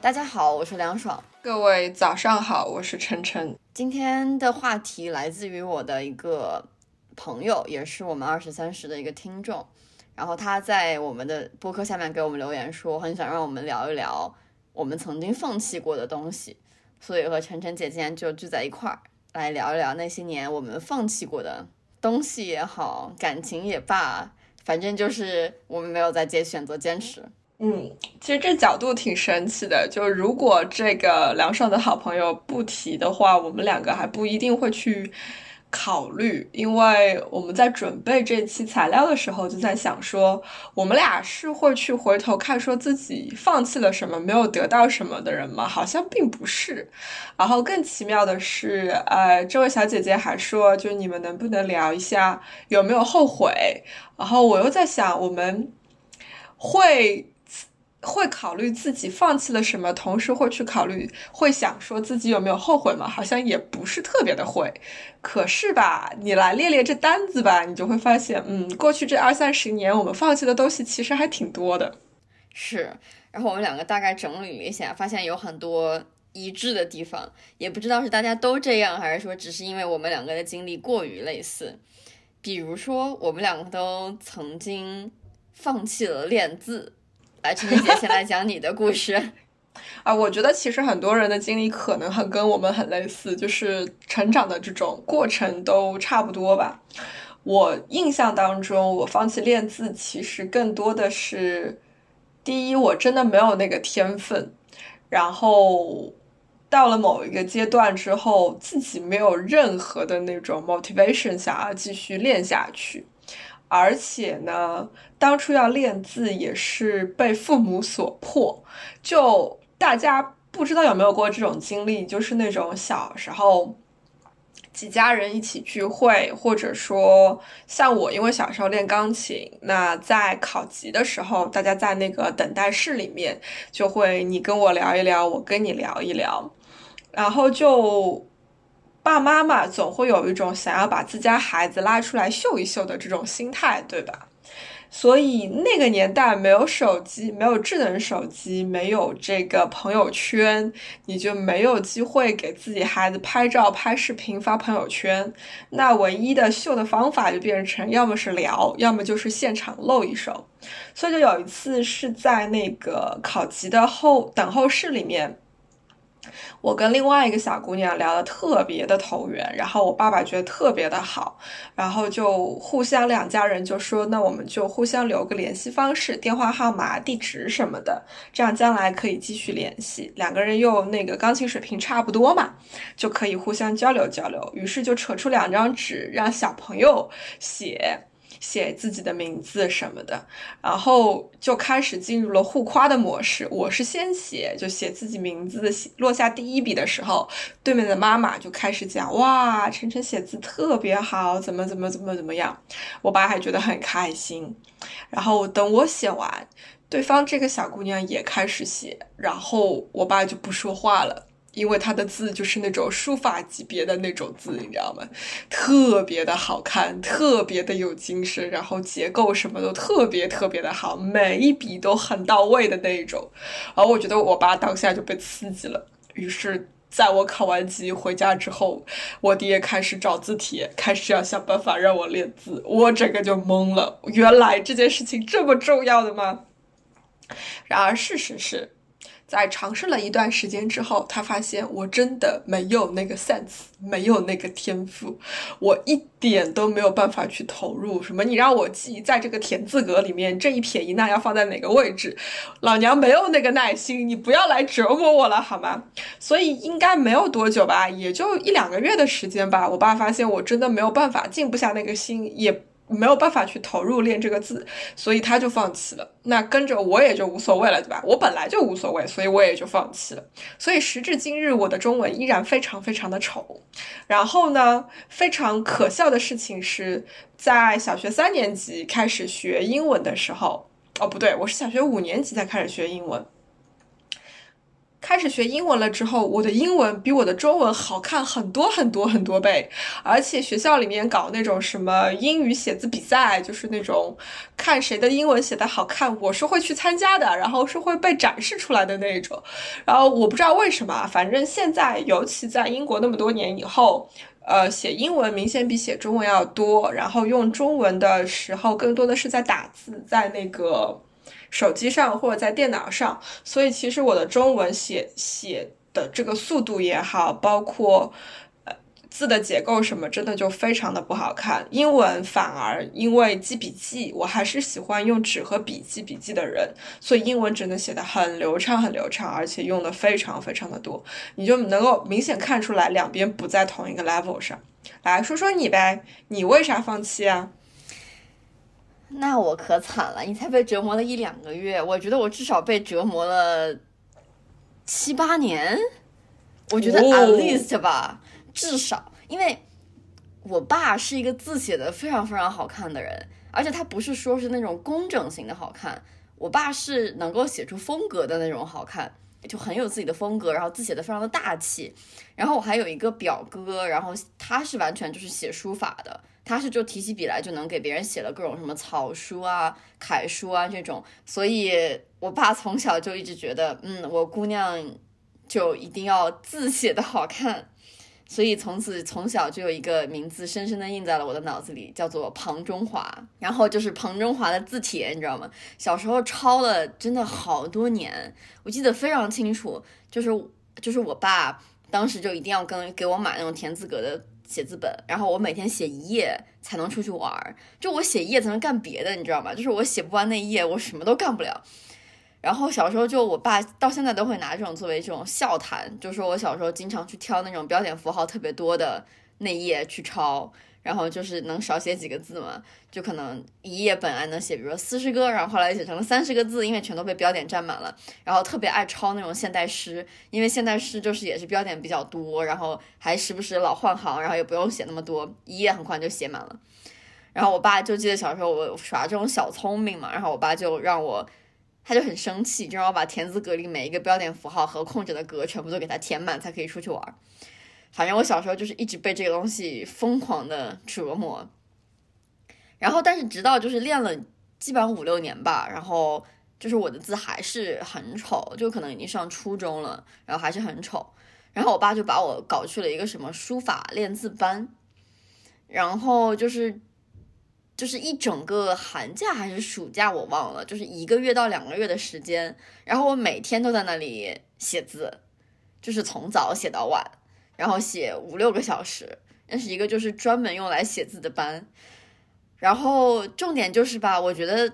大家好，我是梁爽。各位早上好，我是晨晨。今天的话题来自于我的一个朋友，也是我们二十三十的一个听众。然后他在我们的播客下面给我们留言说，很想让我们聊一聊我们曾经放弃过的东西。所以和晨晨姐今天就聚在一块儿，来聊一聊那些年我们放弃过的东西也好，感情也罢，反正就是我们没有再接选择坚持。嗯，其实这角度挺神奇的。就如果这个梁爽的好朋友不提的话，我们两个还不一定会去考虑。因为我们在准备这期材料的时候，就在想说，我们俩是会去回头看，说自己放弃了什么，没有得到什么的人吗？好像并不是。然后更奇妙的是，呃，这位小姐姐还说，就你们能不能聊一下有没有后悔？然后我又在想，我们会。会考虑自己放弃了什么，同时会去考虑，会想说自己有没有后悔吗？好像也不是特别的会。可是吧，你来列列这单子吧，你就会发现，嗯，过去这二三十年，我们放弃的东西其实还挺多的。是，然后我们两个大概整理了一下，发现有很多一致的地方，也不知道是大家都这样，还是说只是因为我们两个的经历过于类似。比如说，我们两个都曾经放弃了练字。来，陈姐先来讲你的故事 啊！我觉得其实很多人的经历可能很跟我们很类似，就是成长的这种过程都差不多吧。我印象当中，我放弃练字其实更多的是，第一，我真的没有那个天分，然后到了某一个阶段之后，自己没有任何的那种 motivation 想要继续练下去。而且呢，当初要练字也是被父母所迫。就大家不知道有没有过这种经历，就是那种小时候几家人一起聚会，或者说像我，因为小时候练钢琴，那在考级的时候，大家在那个等待室里面，就会你跟我聊一聊，我跟你聊一聊，然后就。爸妈嘛，总会有一种想要把自家孩子拉出来秀一秀的这种心态，对吧？所以那个年代没有手机，没有智能手机，没有这个朋友圈，你就没有机会给自己孩子拍照、拍视频发朋友圈。那唯一的秀的方法就变成要么是聊，要么就是现场露一手。所以就有一次是在那个考级的后等候室里面。我跟另外一个小姑娘聊得特别的投缘，然后我爸爸觉得特别的好，然后就互相两家人就说，那我们就互相留个联系方式、电话号码、地址什么的，这样将来可以继续联系。两个人又那个钢琴水平差不多嘛，就可以互相交流交流。于是就扯出两张纸，让小朋友写。写自己的名字什么的，然后就开始进入了互夸的模式。我是先写，就写自己名字的，落下第一笔的时候，对面的妈妈就开始讲：“哇，晨晨写字特别好，怎么怎么怎么怎么样。”我爸还觉得很开心。然后等我写完，对方这个小姑娘也开始写，然后我爸就不说话了。因为他的字就是那种书法级别的那种字，你知道吗？特别的好看，特别的有精神，然后结构什么都特别特别的好，每一笔都很到位的那一种。而我觉得我爸当下就被刺激了，于是在我考完级回家之后，我爹开始找字帖，开始要想办法让我练字，我整个就懵了。原来这件事情这么重要的吗？然而事实是。在尝试了一段时间之后，他发现我真的没有那个 sense，没有那个天赋，我一点都没有办法去投入。什么？你让我记在这个田字格里面这一撇一捺要放在哪个位置？老娘没有那个耐心，你不要来折磨我了好吗？所以应该没有多久吧，也就一两个月的时间吧。我爸发现我真的没有办法，静不下那个心，也没有办法去投入练这个字，所以他就放弃了。那跟着我也就无所谓了，对吧？我本来就无所谓，所以我也就放弃了。所以时至今日，我的中文依然非常非常的丑。然后呢，非常可笑的事情是在小学三年级开始学英文的时候，哦，不对，我是小学五年级才开始学英文。开始学英文了之后，我的英文比我的中文好看很多很多很多倍，而且学校里面搞那种什么英语写字比赛，就是那种看谁的英文写的好看，我是会去参加的，然后是会被展示出来的那种。然后我不知道为什么，反正现在尤其在英国那么多年以后，呃，写英文明显比写中文要多，然后用中文的时候更多的是在打字，在那个。手机上或者在电脑上，所以其实我的中文写写的这个速度也好，包括呃字的结构什么，真的就非常的不好看。英文反而因为记笔记，我还是喜欢用纸和笔记笔记的人，所以英文真的写的很流畅很流畅，而且用的非常非常的多，你就能够明显看出来两边不在同一个 level 上。来说说你呗，你为啥放弃啊？那我可惨了，你才被折磨了一两个月，我觉得我至少被折磨了七八年，我觉得 at least 吧，至少，因为我爸是一个字写的非常非常好看的人，而且他不是说是那种工整型的好看，我爸是能够写出风格的那种好看，就很有自己的风格，然后字写的非常的大气，然后我还有一个表哥，然后他是完全就是写书法的。他是就提起笔来就能给别人写了各种什么草书啊、楷书啊这种，所以我爸从小就一直觉得，嗯，我姑娘就一定要字写的好看，所以从此从小就有一个名字深深的印在了我的脑子里，叫做庞中华。然后就是庞中华的字帖，你知道吗？小时候抄了真的好多年，我记得非常清楚，就是就是我爸当时就一定要跟给我买那种田字格的。写字本，然后我每天写一页才能出去玩儿，就我写一页才能干别的，你知道吗？就是我写不完那一页，我什么都干不了。然后小时候就我爸到现在都会拿这种作为这种笑谈，就说我小时候经常去挑那种标点符号特别多的那页去抄。然后就是能少写几个字嘛，就可能一页本来能写，比如说四十个，然后后来写成了三十个字，因为全都被标点占满了。然后特别爱抄那种现代诗，因为现代诗就是也是标点比较多，然后还时不时老换行，然后也不用写那么多，一页很快就写满了。然后我爸就记得小时候我耍这种小聪明嘛，然后我爸就让我，他就很生气，就让我把田字格里每一个标点符号和空着的格全部都给他填满，才可以出去玩。反正我小时候就是一直被这个东西疯狂的折磨，然后但是直到就是练了基本上五六年吧，然后就是我的字还是很丑，就可能已经上初中了，然后还是很丑，然后我爸就把我搞去了一个什么书法练字班，然后就是就是一整个寒假还是暑假我忘了，就是一个月到两个月的时间，然后我每天都在那里写字，就是从早写到晚。然后写五六个小时，那是一个就是专门用来写字的班。然后重点就是吧，我觉得，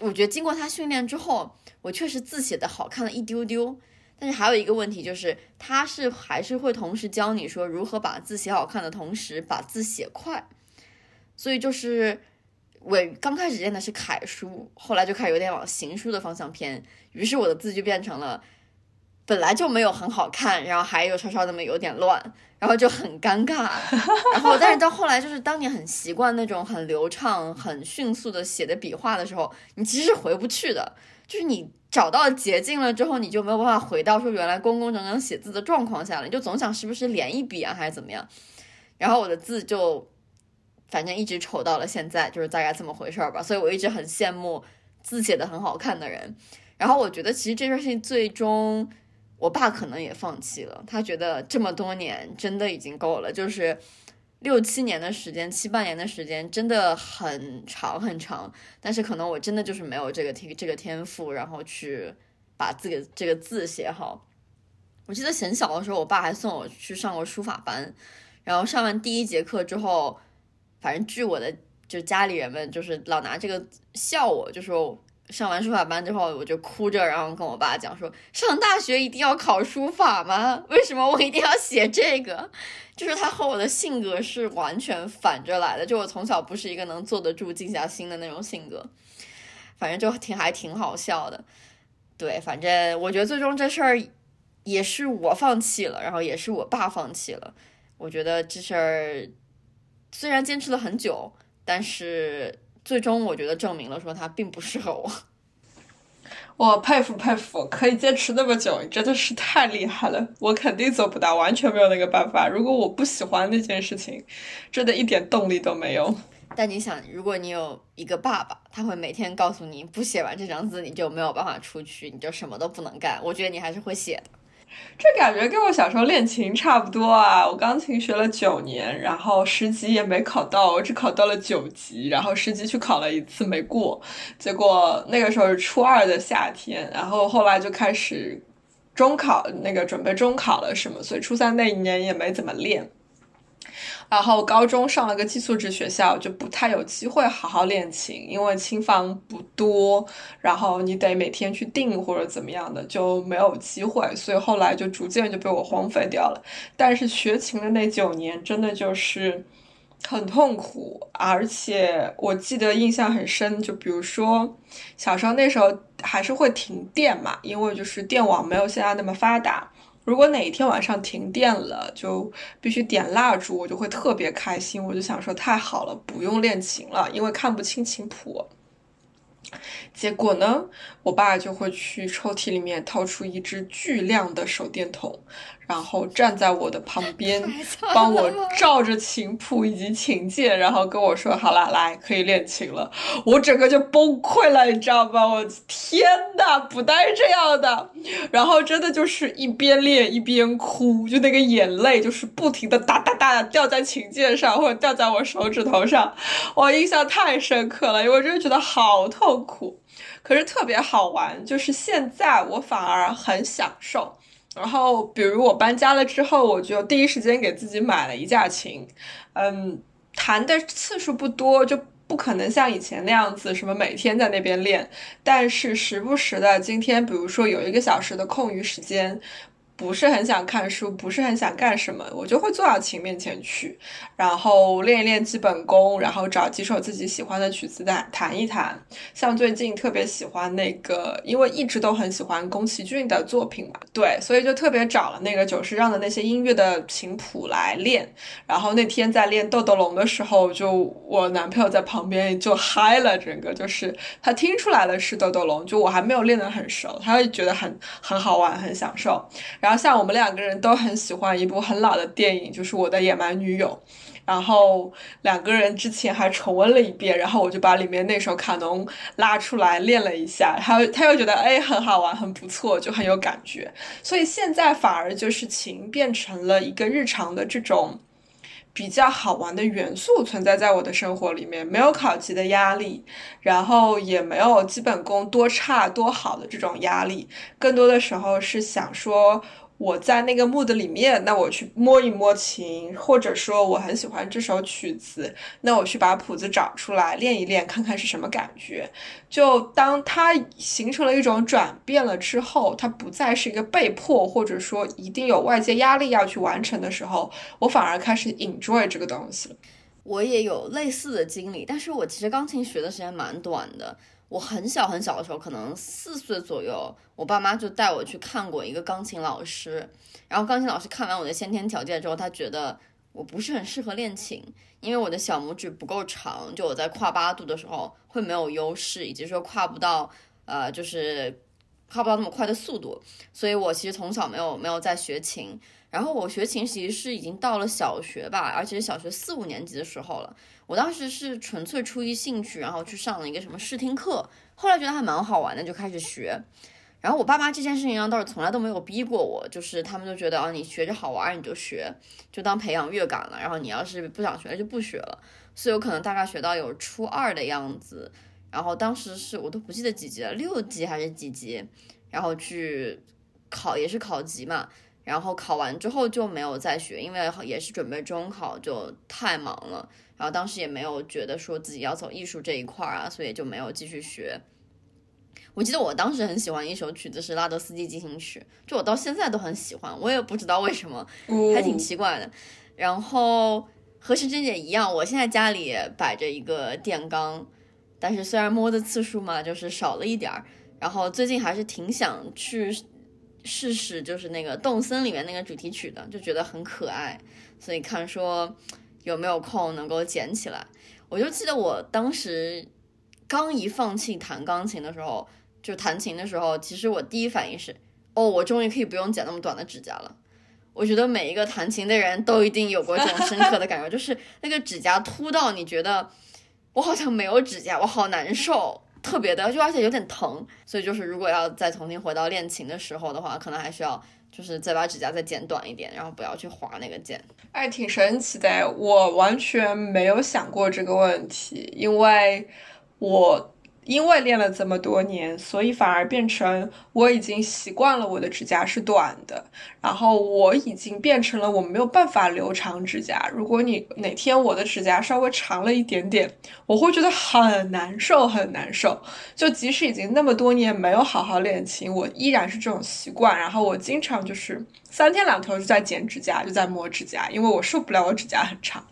我觉得经过他训练之后，我确实字写的好看了一丢丢。但是还有一个问题就是，他是还是会同时教你说如何把字写好看的同时把字写快。所以就是我刚开始练的是楷书，后来就开始有点往行书的方向偏，于是我的字就变成了。本来就没有很好看，然后还有稍稍那么有点乱，然后就很尴尬。然后，但是到后来，就是当你很习惯那种很流畅、很迅速的写的笔画的时候，你其实是回不去的。就是你找到捷径了之后，你就没有办法回到说原来工工整整写字的状况下了。你就总想是不是连一笔啊，还是怎么样？然后我的字就反正一直丑到了现在，就是大概这么回事儿吧。所以我一直很羡慕字写的很好看的人。然后我觉得其实这件事情最终。我爸可能也放弃了，他觉得这么多年真的已经够了，就是六七年的时间，七八年的时间真的很长很长。但是可能我真的就是没有这个天这个天赋，然后去把自己这个字写好。我记得很小的时候，我爸还送我去上过书法班，然后上完第一节课之后，反正据我的就家里人们就是老拿这个笑我，就说上完书法班之后，我就哭着，然后跟我爸讲说，上大学一定要考书法吗？为什么我一定要写这个？就是他和我的性格是完全反着来的。就我从小不是一个能坐得住、静下心的那种性格，反正就挺还挺好笑的。对，反正我觉得最终这事儿也是我放弃了，然后也是我爸放弃了。我觉得这事儿虽然坚持了很久，但是。最终，我觉得证明了说他并不适合我。我佩服佩服，可以坚持那么久，真的是太厉害了。我肯定做不到，完全没有那个办法。如果我不喜欢那件事情，真的一点动力都没有。但你想，如果你有一个爸爸，他会每天告诉你，不写完这张字，你就没有办法出去，你就什么都不能干。我觉得你还是会写的。这感觉跟我小时候练琴差不多啊！我钢琴学了九年，然后十级也没考到，我只考到了九级，然后十级去考了一次没过，结果那个时候是初二的夏天，然后后来就开始中考，那个准备中考了什么，所以初三那一年也没怎么练。然后高中上了个寄宿制学校，就不太有机会好好练琴，因为琴房不多，然后你得每天去订或者怎么样的，就没有机会，所以后来就逐渐就被我荒废掉了。但是学琴的那九年真的就是很痛苦，而且我记得印象很深，就比如说小时候那时候还是会停电嘛，因为就是电网没有现在那么发达。如果哪一天晚上停电了，就必须点蜡烛，我就会特别开心。我就想说，太好了，不用练琴了，因为看不清琴谱。结果呢，我爸就会去抽屉里面掏出一只巨亮的手电筒。然后站在我的旁边，帮我照着琴谱以及琴键，然后跟我说：“好了，来可以练琴了。”我整个就崩溃了，你知道吗？我天呐，不带这样的！然后真的就是一边练一边哭，就那个眼泪就是不停的哒哒哒的掉在琴键上，或者掉在我手指头上。我印象太深刻了，因为我真的觉得好痛苦，可是特别好玩。就是现在我反而很享受。然后，比如我搬家了之后，我就第一时间给自己买了一架琴，嗯，弹的次数不多，就不可能像以前那样子，什么每天在那边练，但是时不时的，今天比如说有一个小时的空余时间。不是很想看书，不是很想干什么，我就会坐到琴面前去，然后练一练基本功，然后找几首自己喜欢的曲子弹弹一弹。像最近特别喜欢那个，因为一直都很喜欢宫崎骏的作品嘛，对，所以就特别找了那个久石让的那些音乐的琴谱来练。然后那天在练《豆豆龙》的时候，就我男朋友在旁边就嗨了，整个就是他听出来了是《豆豆龙》，就我还没有练得很熟，他会觉得很很好玩，很享受。然后。像我们两个人都很喜欢一部很老的电影，就是《我的野蛮女友》，然后两个人之前还重温了一遍，然后我就把里面那首卡农拉出来练了一下，他他又觉得哎很好玩，很不错，就很有感觉，所以现在反而就是琴变成了一个日常的这种。比较好玩的元素存在在我的生活里面，没有考级的压力，然后也没有基本功多差多好的这种压力，更多的时候是想说。我在那个 mood 里面，那我去摸一摸琴，或者说我很喜欢这首曲子，那我去把谱子找出来练一练，看看是什么感觉。就当它形成了一种转变了之后，它不再是一个被迫，或者说一定有外界压力要去完成的时候，我反而开始 enjoy 这个东西了。我也有类似的经历，但是我其实钢琴学的时间蛮短的。我很小很小的时候，可能四岁左右，我爸妈就带我去看过一个钢琴老师。然后钢琴老师看完我的先天条件之后，他觉得我不是很适合练琴，因为我的小拇指不够长，就我在跨八度的时候会没有优势，以及说跨不到，呃，就是跨不到那么快的速度。所以我其实从小没有没有在学琴。然后我学琴其实是已经到了小学吧，而且是小学四五年级的时候了。我当时是纯粹出于兴趣，然后去上了一个什么试听课，后来觉得还蛮好玩的，就开始学。然后我爸妈这件事情上倒是从来都没有逼过我，就是他们就觉得啊，你学着好玩你就学，就当培养乐感了。然后你要是不想学就不学了。所以我可能大概学到有初二的样子，然后当时是我都不记得几级了，六级还是几级，然后去考也是考级嘛。然后考完之后就没有再学，因为也是准备中考，就太忙了。然后当时也没有觉得说自己要走艺术这一块儿啊，所以就没有继续学。我记得我当时很喜欢一首曲子是拉德斯基进行曲，就我到现在都很喜欢，我也不知道为什么，还挺奇怪的。然后和时针姐一样，我现在家里摆着一个电钢，但是虽然摸的次数嘛，就是少了一点儿。然后最近还是挺想去试试，就是那个动森里面那个主题曲的，就觉得很可爱，所以看说有没有空能够捡起来。我就记得我当时刚一放弃弹钢琴的时候。就弹琴的时候，其实我第一反应是，哦，我终于可以不用剪那么短的指甲了。我觉得每一个弹琴的人都一定有过这种深刻的感觉，就是那个指甲秃到你觉得我好像没有指甲，我好难受，特别的，就而且有点疼。所以就是如果要再重新回到练琴的时候的话，可能还需要就是再把指甲再剪短一点，然后不要去划那个键。哎，挺神奇的，我完全没有想过这个问题，因为我。因为练了这么多年，所以反而变成我已经习惯了我的指甲是短的，然后我已经变成了我没有办法留长指甲。如果你哪天我的指甲稍微长了一点点，我会觉得很难受，很难受。就即使已经那么多年没有好好练琴，我依然是这种习惯。然后我经常就是三天两头就在剪指甲，就在磨指甲，因为我受不了我指甲很长。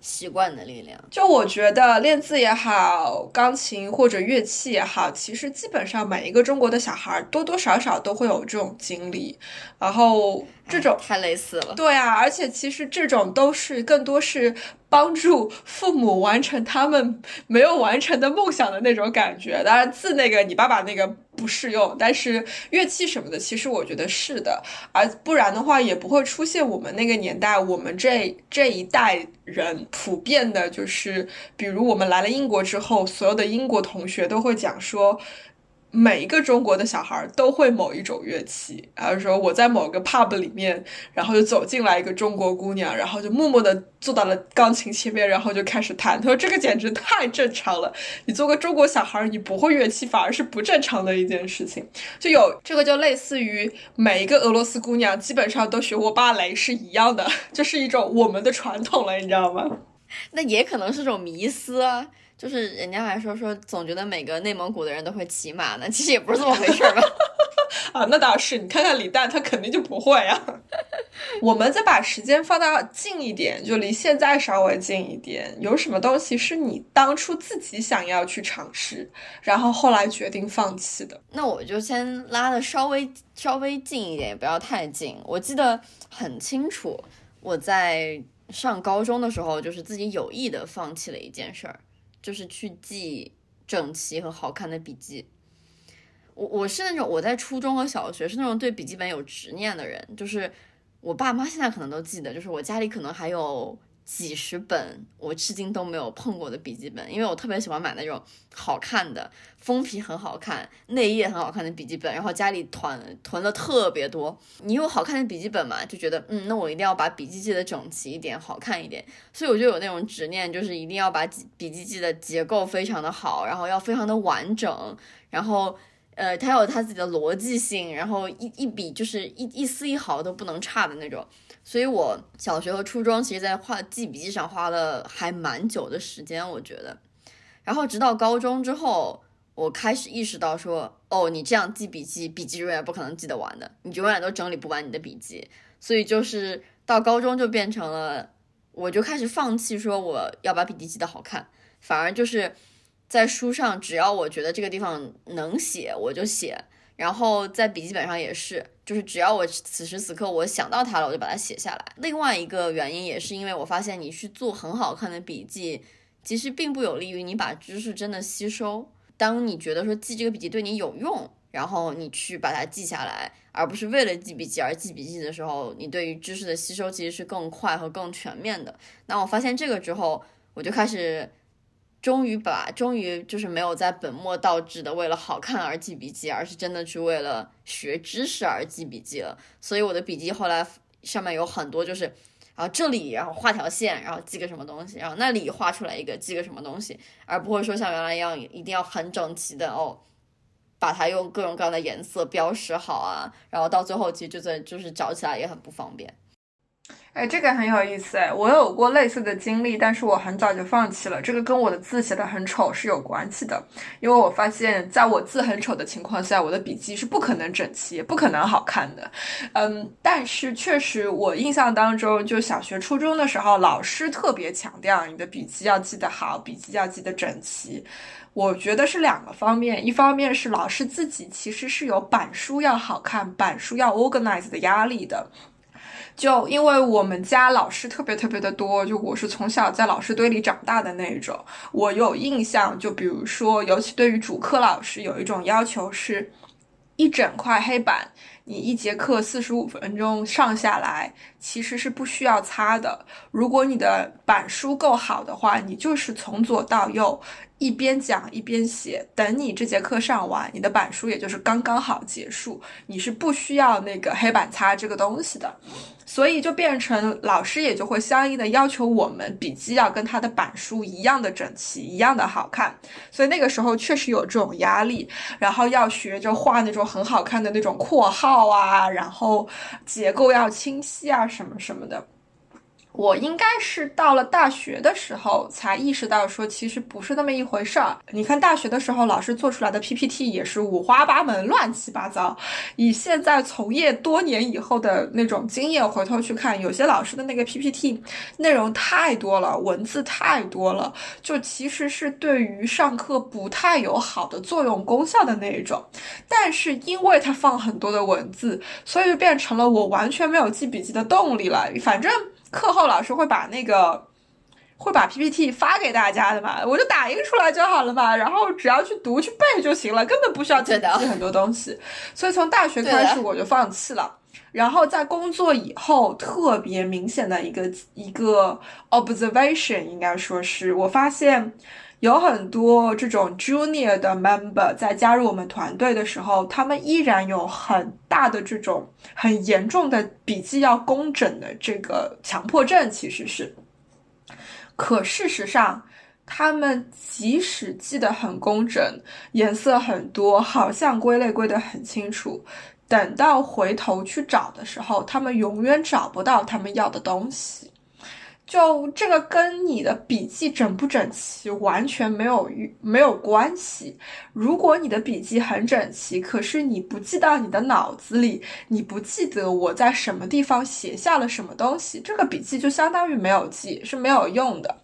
习惯的力量，就我觉得练字也好，钢琴或者乐器也好，其实基本上每一个中国的小孩多多少少都会有这种经历，然后这种太类似了。对啊，而且其实这种都是更多是。帮助父母完成他们没有完成的梦想的那种感觉。当然，字那个你爸爸那个不适用，但是乐器什么的，其实我觉得是的。而不然的话，也不会出现我们那个年代，我们这这一代人普遍的，就是比如我们来了英国之后，所有的英国同学都会讲说。每一个中国的小孩都会某一种乐器，然后说我在某个 pub 里面，然后就走进来一个中国姑娘，然后就默默地坐到了钢琴前面，然后就开始弹。他说这个简直太正常了，你做个中国小孩，你不会乐器反而是不正常的一件事情。就有这个就类似于每一个俄罗斯姑娘基本上都学过芭蕾是一样的，就是一种我们的传统了，你知道吗？那也可能是种迷思啊。就是人家还说说总觉得每个内蒙古的人都会骑马呢，其实也不是这么回事吧？啊，那倒是，你看看李诞，他肯定就不会啊。我们再把时间放到近一点，就离现在稍微近一点，有什么东西是你当初自己想要去尝试，然后后来决定放弃的？那我就先拉的稍微稍微近一点，也不要太近。我记得很清楚，我在上高中的时候，就是自己有意的放弃了一件事儿。就是去记整齐和好看的笔记。我我是那种我在初中和小学是那种对笔记本有执念的人，就是我爸妈现在可能都记得，就是我家里可能还有。几十本我至今都没有碰过的笔记本，因为我特别喜欢买那种好看的、封皮很好看、内页很好看的笔记本，然后家里囤囤了特别多。你有好看的笔记本嘛，就觉得嗯，那我一定要把笔记记得整齐一点、好看一点。所以我就有那种执念，就是一定要把笔记记的结构非常的好，然后要非常的完整，然后呃，它有它自己的逻辑性，然后一一笔就是一一丝一毫都不能差的那种。所以，我小学和初中其实，在画记笔记上花了还蛮久的时间，我觉得。然后，直到高中之后，我开始意识到说，哦，你这样记笔记，笔记永远不可能记得完的，你永远都整理不完你的笔记。所以，就是到高中就变成了，我就开始放弃说我要把笔记记得好看，反而就是在书上，只要我觉得这个地方能写，我就写。然后在笔记本上也是，就是只要我此时此刻我想到它了，我就把它写下来。另外一个原因也是因为我发现，你去做很好看的笔记，其实并不有利于你把知识真的吸收。当你觉得说记这个笔记对你有用，然后你去把它记下来，而不是为了记笔记而记笔记的时候，你对于知识的吸收其实是更快和更全面的。那我发现这个之后，我就开始。终于把，终于就是没有在本末倒置的为了好看而记笔记，而是真的去为了学知识而记笔记了。所以我的笔记后来上面有很多，就是然后这里然后画条线，然后记个什么东西，然后那里画出来一个记个什么东西，而不会说像原来一样一定要很整齐的哦，把它用各种各样的颜色标识好啊，然后到最后其实就在就是找起来也很不方便。哎，这个很有意思哎，我有过类似的经历，但是我很早就放弃了。这个跟我的字写的很丑是有关系的，因为我发现在我字很丑的情况下，我的笔记是不可能整齐，也不可能好看的。嗯，但是确实，我印象当中，就小学、初中的时候，老师特别强调你的笔记要记得好，笔记要记得整齐。我觉得是两个方面，一方面是老师自己其实是有板书要好看、板书要 organize 的压力的。就因为我们家老师特别特别的多，就我是从小在老师堆里长大的那一种，我有印象。就比如说，尤其对于主课老师，有一种要求是，一整块黑板，你一节课四十五分钟上下来，其实是不需要擦的。如果你的板书够好的话，你就是从左到右。一边讲一边写，等你这节课上完，你的板书也就是刚刚好结束，你是不需要那个黑板擦这个东西的，所以就变成老师也就会相应的要求我们笔记要跟他的板书一样的整齐，一样的好看，所以那个时候确实有这种压力，然后要学着画那种很好看的那种括号啊，然后结构要清晰啊，什么什么的。我应该是到了大学的时候才意识到，说其实不是那么一回事儿。你看大学的时候，老师做出来的 PPT 也是五花八门、乱七八糟。以现在从业多年以后的那种经验回头去看，有些老师的那个 PPT 内容太多了，文字太多了，就其实是对于上课不太有好的作用功效的那一种。但是因为他放很多的文字，所以就变成了我完全没有记笔记的动力了。反正。课后老师会把那个会把 PPT 发给大家的嘛，我就打印出来就好了嘛，然后只要去读去背就行了，根本不需要记记很多东西。所以从大学开始我就放弃了。然后在工作以后，特别明显的一个一个 observation，应该说是我发现。有很多这种 junior 的 member 在加入我们团队的时候，他们依然有很大的这种很严重的笔记要工整的这个强迫症，其实是。可事实上，他们即使记得很工整，颜色很多，好像归类归得很清楚，等到回头去找的时候，他们永远找不到他们要的东西。就这个跟你的笔记整不整齐完全没有没有关系。如果你的笔记很整齐，可是你不记到你的脑子里，你不记得我在什么地方写下了什么东西，这个笔记就相当于没有记，是没有用的。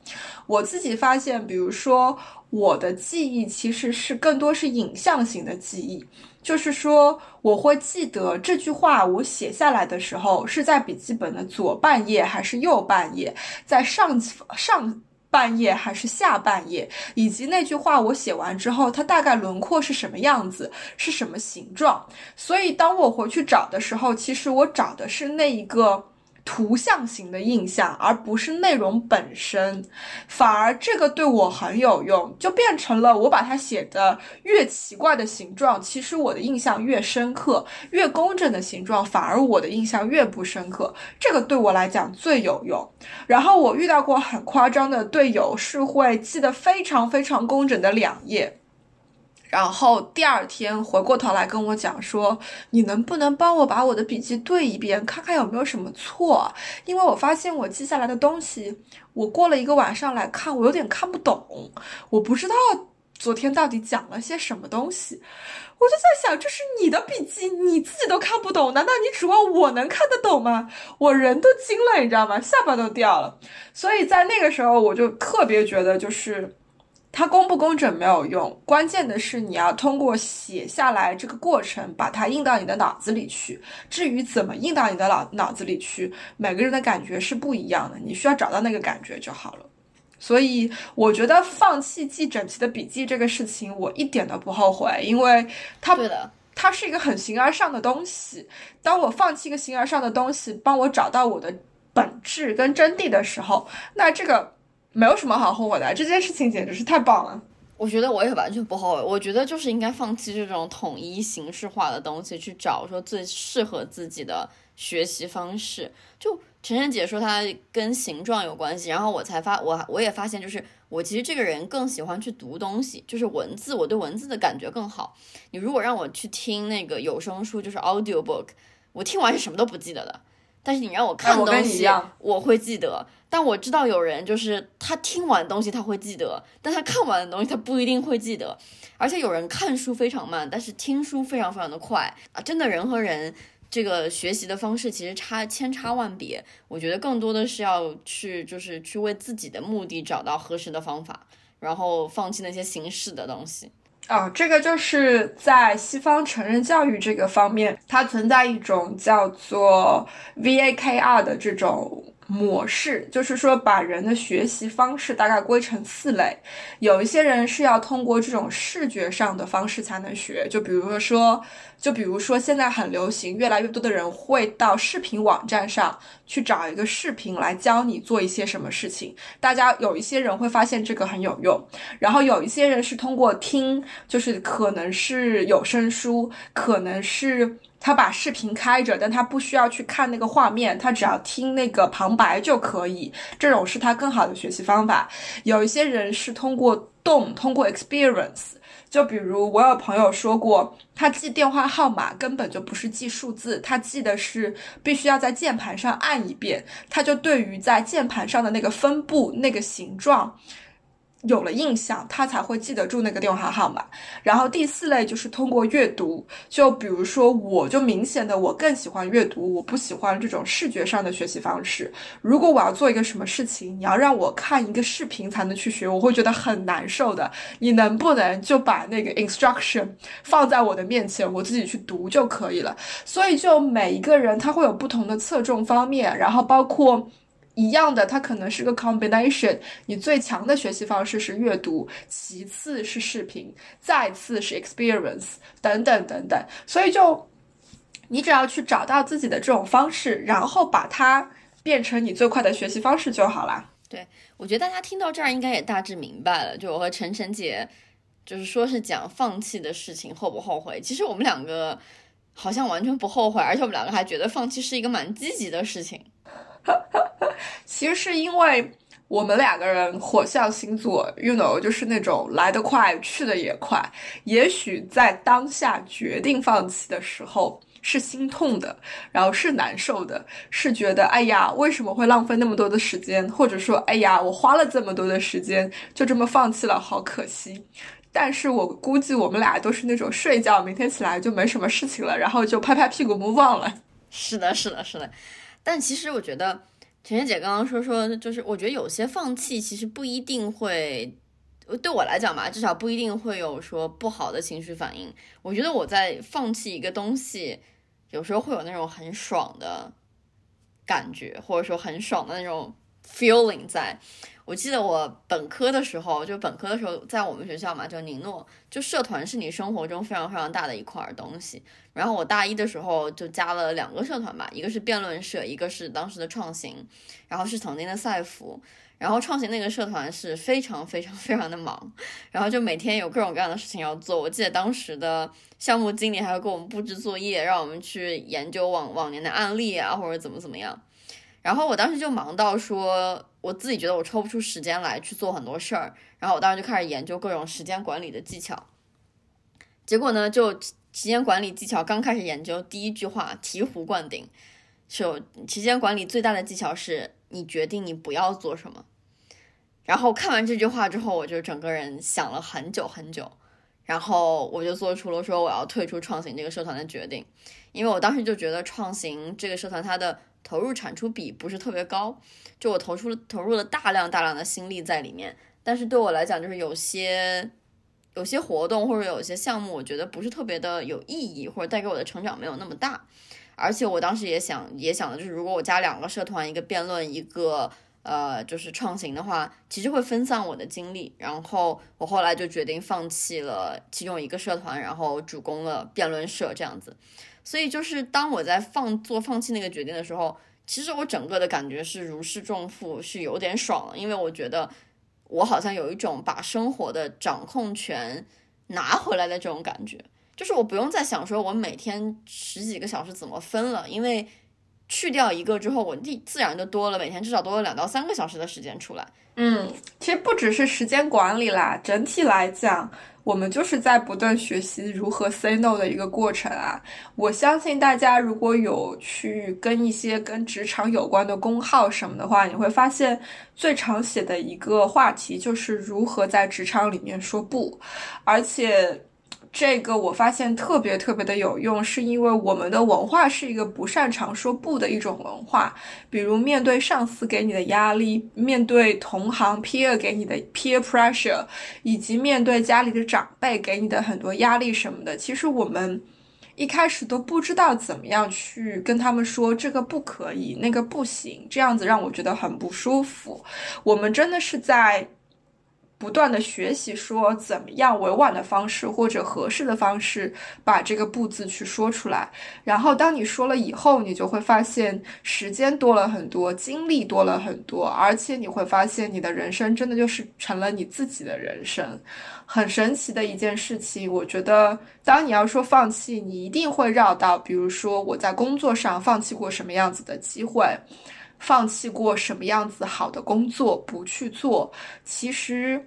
我自己发现，比如说我的记忆其实是更多是影像型的记忆。就是说，我会记得这句话，我写下来的时候是在笔记本的左半页还是右半页，在上上半页还是下半页，以及那句话我写完之后，它大概轮廓是什么样子，是什么形状。所以，当我回去找的时候，其实我找的是那一个。图像型的印象，而不是内容本身，反而这个对我很有用，就变成了我把它写的越奇怪的形状，其实我的印象越深刻；越工整的形状，反而我的印象越不深刻。这个对我来讲最有用。然后我遇到过很夸张的队友，是会记得非常非常工整的两页。然后第二天回过头来跟我讲说，你能不能帮我把我的笔记对一遍，看看有没有什么错？因为我发现我记下来的东西，我过了一个晚上来看，我有点看不懂，我不知道昨天到底讲了些什么东西。我就在想，这是你的笔记，你自己都看不懂，难道你指望我能看得懂吗？我人都惊了，你知道吗？下巴都掉了。所以在那个时候，我就特别觉得就是。它工不工整没有用，关键的是你要通过写下来这个过程，把它印到你的脑子里去。至于怎么印到你的脑脑子里去，每个人的感觉是不一样的，你需要找到那个感觉就好了。所以我觉得放弃记整齐的笔记这个事情，我一点都不后悔，因为它它是一个很形而上的东西。当我放弃一个形而上的东西，帮我找到我的本质跟真谛的时候，那这个。没有什么好后悔的，这件事情简直是太棒了。我觉得我也完全不后悔。我觉得就是应该放弃这种统一形式化的东西，去找说最适合自己的学习方式。就晨晨姐说她跟形状有关系，然后我才发我我也发现，就是我其实这个人更喜欢去读东西，就是文字，我对文字的感觉更好。你如果让我去听那个有声书，就是 audio book，我听完是什么都不记得的。但是你让我看东西，我我会记得。但我知道有人就是他听完东西他会记得，但他看完的东西他不一定会记得。而且有人看书非常慢，但是听书非常非常的快啊！真的人和人这个学习的方式其实差千差万别。我觉得更多的是要去就是去为自己的目的找到合适的方法，然后放弃那些形式的东西。哦，这个就是在西方成人教育这个方面，它存在一种叫做 VAKR 的这种。模式就是说，把人的学习方式大概归成四类。有一些人是要通过这种视觉上的方式才能学，就比如说，就比如说现在很流行，越来越多的人会到视频网站上去找一个视频来教你做一些什么事情。大家有一些人会发现这个很有用，然后有一些人是通过听，就是可能是有声书，可能是。他把视频开着，但他不需要去看那个画面，他只要听那个旁白就可以。这种是他更好的学习方法。有一些人是通过动，通过 experience。就比如我有朋友说过，他记电话号码根本就不是记数字，他记的是必须要在键盘上按一遍，他就对于在键盘上的那个分布、那个形状。有了印象，他才会记得住那个电话号码。然后第四类就是通过阅读，就比如说，我就明显的我更喜欢阅读，我不喜欢这种视觉上的学习方式。如果我要做一个什么事情，你要让我看一个视频才能去学，我会觉得很难受的。你能不能就把那个 instruction 放在我的面前，我自己去读就可以了？所以就每一个人他会有不同的侧重方面，然后包括。一样的，它可能是个 combination。你最强的学习方式是阅读，其次是视频，再次是 experience，等等等等。所以就你只要去找到自己的这种方式，然后把它变成你最快的学习方式就好了。对，我觉得大家听到这儿应该也大致明白了。就我和晨晨姐，就是说是讲放弃的事情后不后悔。其实我们两个好像完全不后悔，而且我们两个还觉得放弃是一个蛮积极的事情。其实是因为我们两个人火象星座，you know，就是那种来得快去的也快。也许在当下决定放弃的时候是心痛的，然后是难受的，是觉得哎呀，为什么会浪费那么多的时间？或者说哎呀，我花了这么多的时间就这么放弃了，好可惜。但是我估计我们俩都是那种睡觉，明天起来就没什么事情了，然后就拍拍屁股 move on 了。是的，是的，是的。但其实我觉得。甜甜姐刚刚说说，就是我觉得有些放弃其实不一定会，对我来讲吧，至少不一定会有说不好的情绪反应。我觉得我在放弃一个东西，有时候会有那种很爽的感觉，或者说很爽的那种 feeling 在。我记得我本科的时候，就本科的时候，在我们学校嘛，就宁诺，就社团是你生活中非常非常大的一块东西。然后我大一的时候就加了两个社团吧，一个是辩论社，一个是当时的创新，然后是曾经的赛服。然后创新那个社团是非常非常非常的忙，然后就每天有各种各样的事情要做。我记得当时的项目经理还会给我们布置作业，让我们去研究往往年的案例啊，或者怎么怎么样。然后我当时就忙到说，我自己觉得我抽不出时间来去做很多事儿。然后我当时就开始研究各种时间管理的技巧。结果呢，就时间管理技巧刚开始研究，第一句话醍醐灌顶，就时间管理最大的技巧是你决定你不要做什么。然后看完这句话之后，我就整个人想了很久很久，然后我就做出了说我要退出创新这个社团的决定，因为我当时就觉得创新这个社团它的。投入产出比不是特别高，就我投出了投入了大量大量的心力在里面，但是对我来讲，就是有些有些活动或者有些项目，我觉得不是特别的有意义，或者带给我的成长没有那么大。而且我当时也想也想的就是，如果我加两个社团，一个辩论，一个呃就是创新的话，其实会分散我的精力。然后我后来就决定放弃了其中一个社团，然后主攻了辩论社这样子。所以就是当我在放做放弃那个决定的时候，其实我整个的感觉是如释重负，是有点爽了，因为我觉得我好像有一种把生活的掌控权拿回来的这种感觉，就是我不用再想说我每天十几个小时怎么分了，因为去掉一个之后，我自自然就多了每天至少多了两到三个小时的时间出来。嗯，其实不只是时间管理啦，整体来讲，我们就是在不断学习如何 say no 的一个过程啊。我相信大家如果有去跟一些跟职场有关的公号什么的话，你会发现最常写的一个话题就是如何在职场里面说不，而且。这个我发现特别特别的有用，是因为我们的文化是一个不擅长说不的一种文化。比如面对上司给你的压力，面对同行 peer 给你的 peer pressure，以及面对家里的长辈给你的很多压力什么的，其实我们一开始都不知道怎么样去跟他们说这个不可以，那个不行，这样子让我觉得很不舒服。我们真的是在。不断的学习，说怎么样委婉的方式或者合适的方式把这个“不”字去说出来。然后当你说了以后，你就会发现时间多了很多，精力多了很多，而且你会发现你的人生真的就是成了你自己的人生，很神奇的一件事情。我觉得，当你要说放弃，你一定会绕到，比如说我在工作上放弃过什么样子的机会。放弃过什么样子好的工作不去做，其实。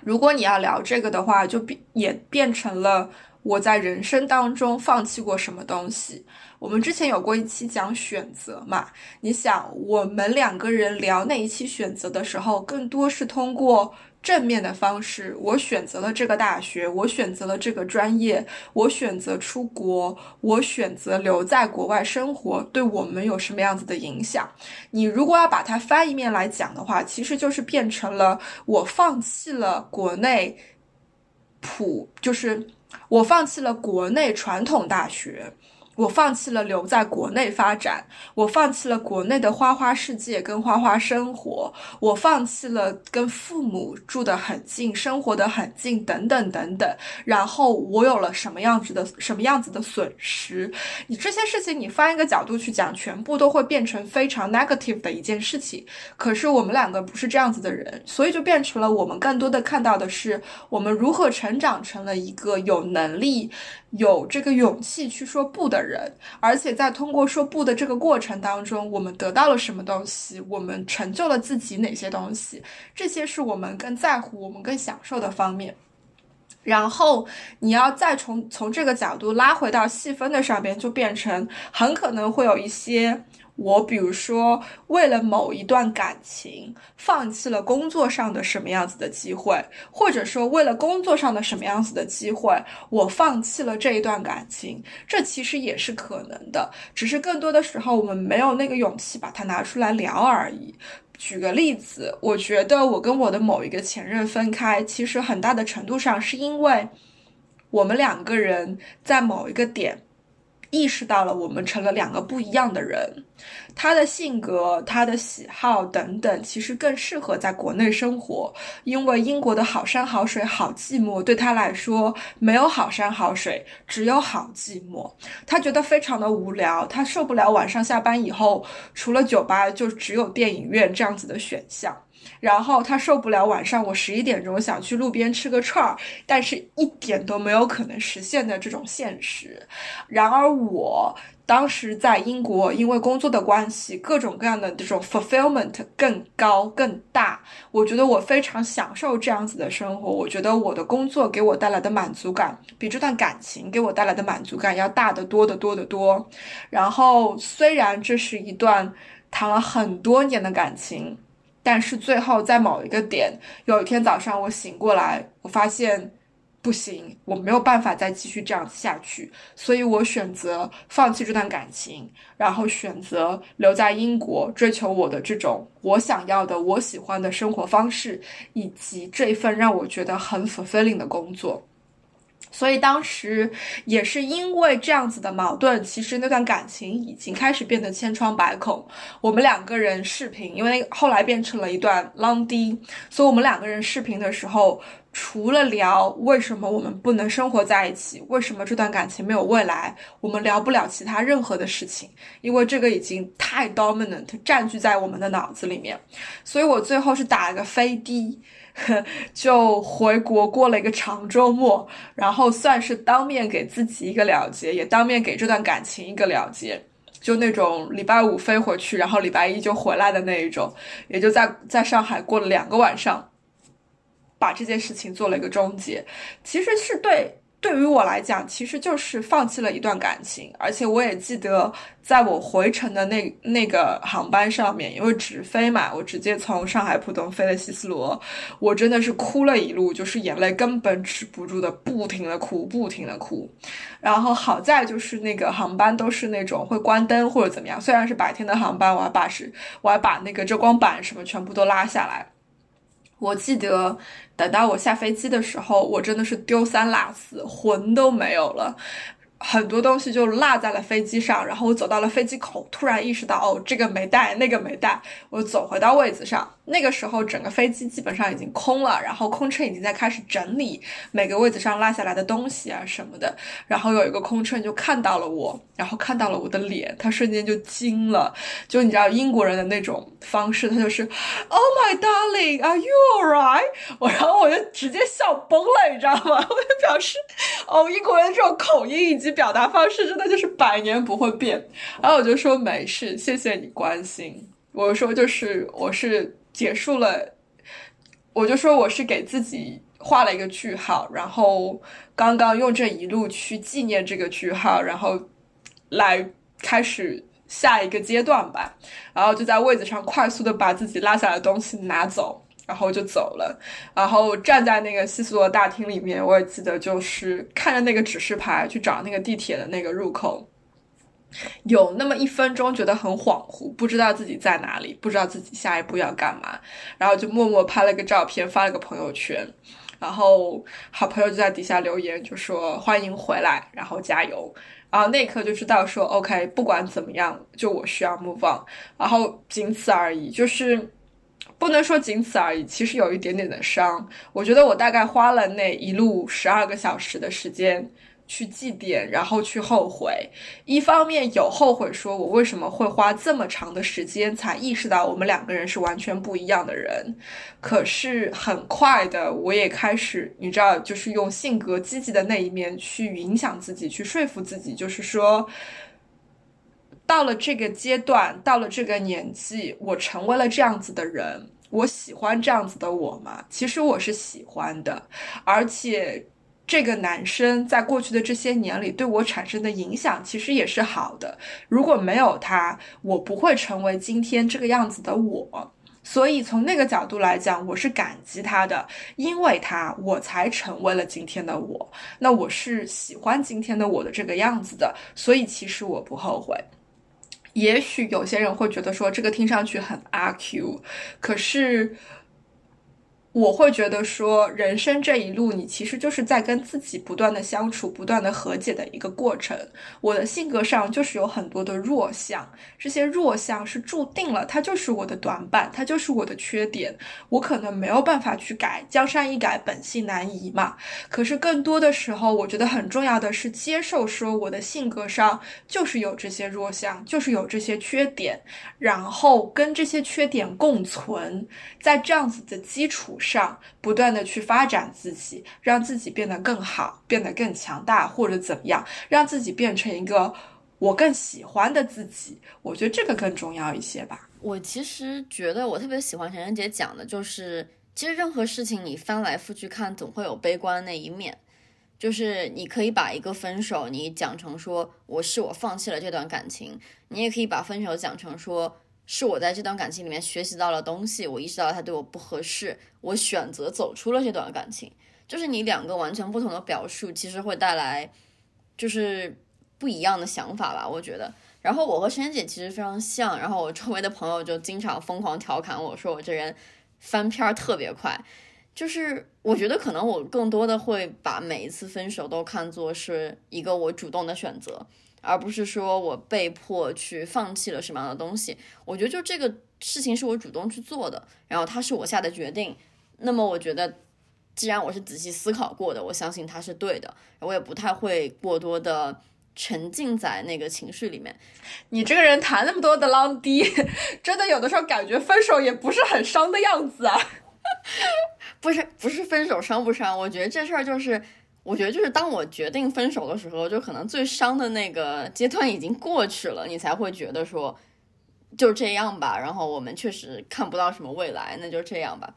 如果你要聊这个的话，就变也变成了我在人生当中放弃过什么东西。我们之前有过一期讲选择嘛？你想，我们两个人聊那一期选择的时候，更多是通过。正面的方式，我选择了这个大学，我选择了这个专业，我选择出国，我选择留在国外生活，对我们有什么样子的影响？你如果要把它翻一面来讲的话，其实就是变成了我放弃了国内普，就是我放弃了国内传统大学。我放弃了留在国内发展，我放弃了国内的花花世界跟花花生活，我放弃了跟父母住得很近，生活的很近，等等等等。然后我有了什么样子的什么样子的损失？你这些事情，你翻一个角度去讲，全部都会变成非常 negative 的一件事情。可是我们两个不是这样子的人，所以就变成了我们更多的看到的是我们如何成长成了一个有能力。有这个勇气去说不的人人，而且在通过说不的这个过程当中，我们得到了什么东西？我们成就了自己哪些东西？这些是我们更在乎、我们更享受的方面。然后你要再从从这个角度拉回到细分的上边，就变成很可能会有一些。我比如说，为了某一段感情，放弃了工作上的什么样子的机会，或者说为了工作上的什么样子的机会，我放弃了这一段感情，这其实也是可能的，只是更多的时候我们没有那个勇气把它拿出来聊而已。举个例子，我觉得我跟我的某一个前任分开，其实很大的程度上是因为我们两个人在某一个点。意识到了，我们成了两个不一样的人。他的性格、他的喜好等等，其实更适合在国内生活，因为英国的好山好水好寂寞，对他来说没有好山好水，只有好寂寞。他觉得非常的无聊，他受不了晚上下班以后，除了酒吧就只有电影院这样子的选项。然后他受不了晚上我十一点钟想去路边吃个串儿，但是一点都没有可能实现的这种现实。然而我当时在英国，因为工作的关系，各种各样的这种 fulfillment 更高更大。我觉得我非常享受这样子的生活。我觉得我的工作给我带来的满足感，比这段感情给我带来的满足感要大得多得多得多。然后虽然这是一段谈了很多年的感情。但是最后，在某一个点，有一天早上我醒过来，我发现不行，我没有办法再继续这样下去，所以我选择放弃这段感情，然后选择留在英国，追求我的这种我想要的、我喜欢的生活方式，以及这一份让我觉得很 fulfilling 的工作。所以当时也是因为这样子的矛盾，其实那段感情已经开始变得千疮百孔。我们两个人视频，因为后来变成了一段 long D，所以我们两个人视频的时候，除了聊为什么我们不能生活在一起，为什么这段感情没有未来，我们聊不了其他任何的事情，因为这个已经太 dominant 占据在我们的脑子里面。所以我最后是打了个飞的。就回国过了一个长周末，然后算是当面给自己一个了结，也当面给这段感情一个了结。就那种礼拜五飞回去，然后礼拜一就回来的那一种，也就在在上海过了两个晚上，把这件事情做了一个终结。其实是对。对于我来讲，其实就是放弃了一段感情，而且我也记得，在我回程的那那个航班上面，因为直飞嘛，我直接从上海浦东飞了希斯罗，我真的是哭了一路，就是眼泪根本止不住的，不停的哭，不停的哭。然后好在就是那个航班都是那种会关灯或者怎么样，虽然是白天的航班，我还把是我还把那个遮光板什么全部都拉下来。我记得，等到我下飞机的时候，我真的是丢三落四，魂都没有了。很多东西就落在了飞机上，然后我走到了飞机口，突然意识到，哦，这个没带，那个没带，我走回到位子上。那个时候，整个飞机基本上已经空了，然后空乘已经在开始整理每个位子上落下来的东西啊什么的。然后有一个空乘就看到了我，然后看到了我的脸，他瞬间就惊了。就你知道英国人的那种方式，他就是，Oh my darling, are you alright？我然后我就直接笑崩了，你知道吗？我就表示，哦，英国人这种口音已经表达方式真的就是百年不会变。然后我就说没事，谢谢你关心。我说就是我是。结束了，我就说我是给自己画了一个句号，然后刚刚用这一路去纪念这个句号，然后来开始下一个阶段吧。然后就在位子上快速的把自己拉下来的东西拿走，然后就走了。然后站在那个西斯罗大厅里面，我也记得就是看着那个指示牌去找那个地铁的那个入口。有那么一分钟觉得很恍惚，不知道自己在哪里，不知道自己下一步要干嘛，然后就默默拍了个照片，发了个朋友圈，然后好朋友就在底下留言，就说欢迎回来，然后加油，然后那一刻就知道说 OK，不管怎么样，就我需要 move on，然后仅此而已，就是不能说仅此而已，其实有一点点的伤，我觉得我大概花了那一路十二个小时的时间。去祭奠，然后去后悔。一方面有后悔，说我为什么会花这么长的时间才意识到我们两个人是完全不一样的人。可是很快的，我也开始，你知道，就是用性格积极的那一面去影响自己，去说服自己，就是说，到了这个阶段，到了这个年纪，我成为了这样子的人，我喜欢这样子的我吗？其实我是喜欢的，而且。这个男生在过去的这些年里对我产生的影响其实也是好的。如果没有他，我不会成为今天这个样子的我。所以从那个角度来讲，我是感激他的，因为他我才成为了今天的我。那我是喜欢今天的我的这个样子的，所以其实我不后悔。也许有些人会觉得说这个听上去很阿 Q，可是。我会觉得说，人生这一路，你其实就是在跟自己不断的相处、不断的和解的一个过程。我的性格上就是有很多的弱项，这些弱项是注定了，它就是我的短板，它就是我的缺点，我可能没有办法去改。江山易改，本性难移嘛。可是更多的时候，我觉得很重要的是接受，说我的性格上就是有这些弱项，就是有这些缺点，然后跟这些缺点共存，在这样子的基础上。不断的去发展自己，让自己变得更好，变得更强大，或者怎么样，让自己变成一个我更喜欢的自己。我觉得这个更重要一些吧。我其实觉得我特别喜欢陈晨姐讲的，就是其实任何事情你翻来覆去看，总会有悲观那一面。就是你可以把一个分手，你讲成说我是我放弃了这段感情，你也可以把分手讲成说。是我在这段感情里面学习到了东西，我意识到他对我不合适，我选择走出了这段感情。就是你两个完全不同的表述，其实会带来就是不一样的想法吧，我觉得。然后我和珊珊姐其实非常像，然后我周围的朋友就经常疯狂调侃我说我这人翻篇特别快。就是我觉得可能我更多的会把每一次分手都看作是一个我主动的选择。而不是说我被迫去放弃了什么样的东西，我觉得就这个事情是我主动去做的，然后它是我下的决定。那么我觉得，既然我是仔细思考过的，我相信它是对的，我也不太会过多的沉浸在那个情绪里面。你这个人谈那么多的浪滴，真的有的时候感觉分手也不是很伤的样子啊。不是不是分手伤不伤？我觉得这事儿就是。我觉得就是当我决定分手的时候，就可能最伤的那个阶段已经过去了，你才会觉得说就这样吧。然后我们确实看不到什么未来，那就这样吧。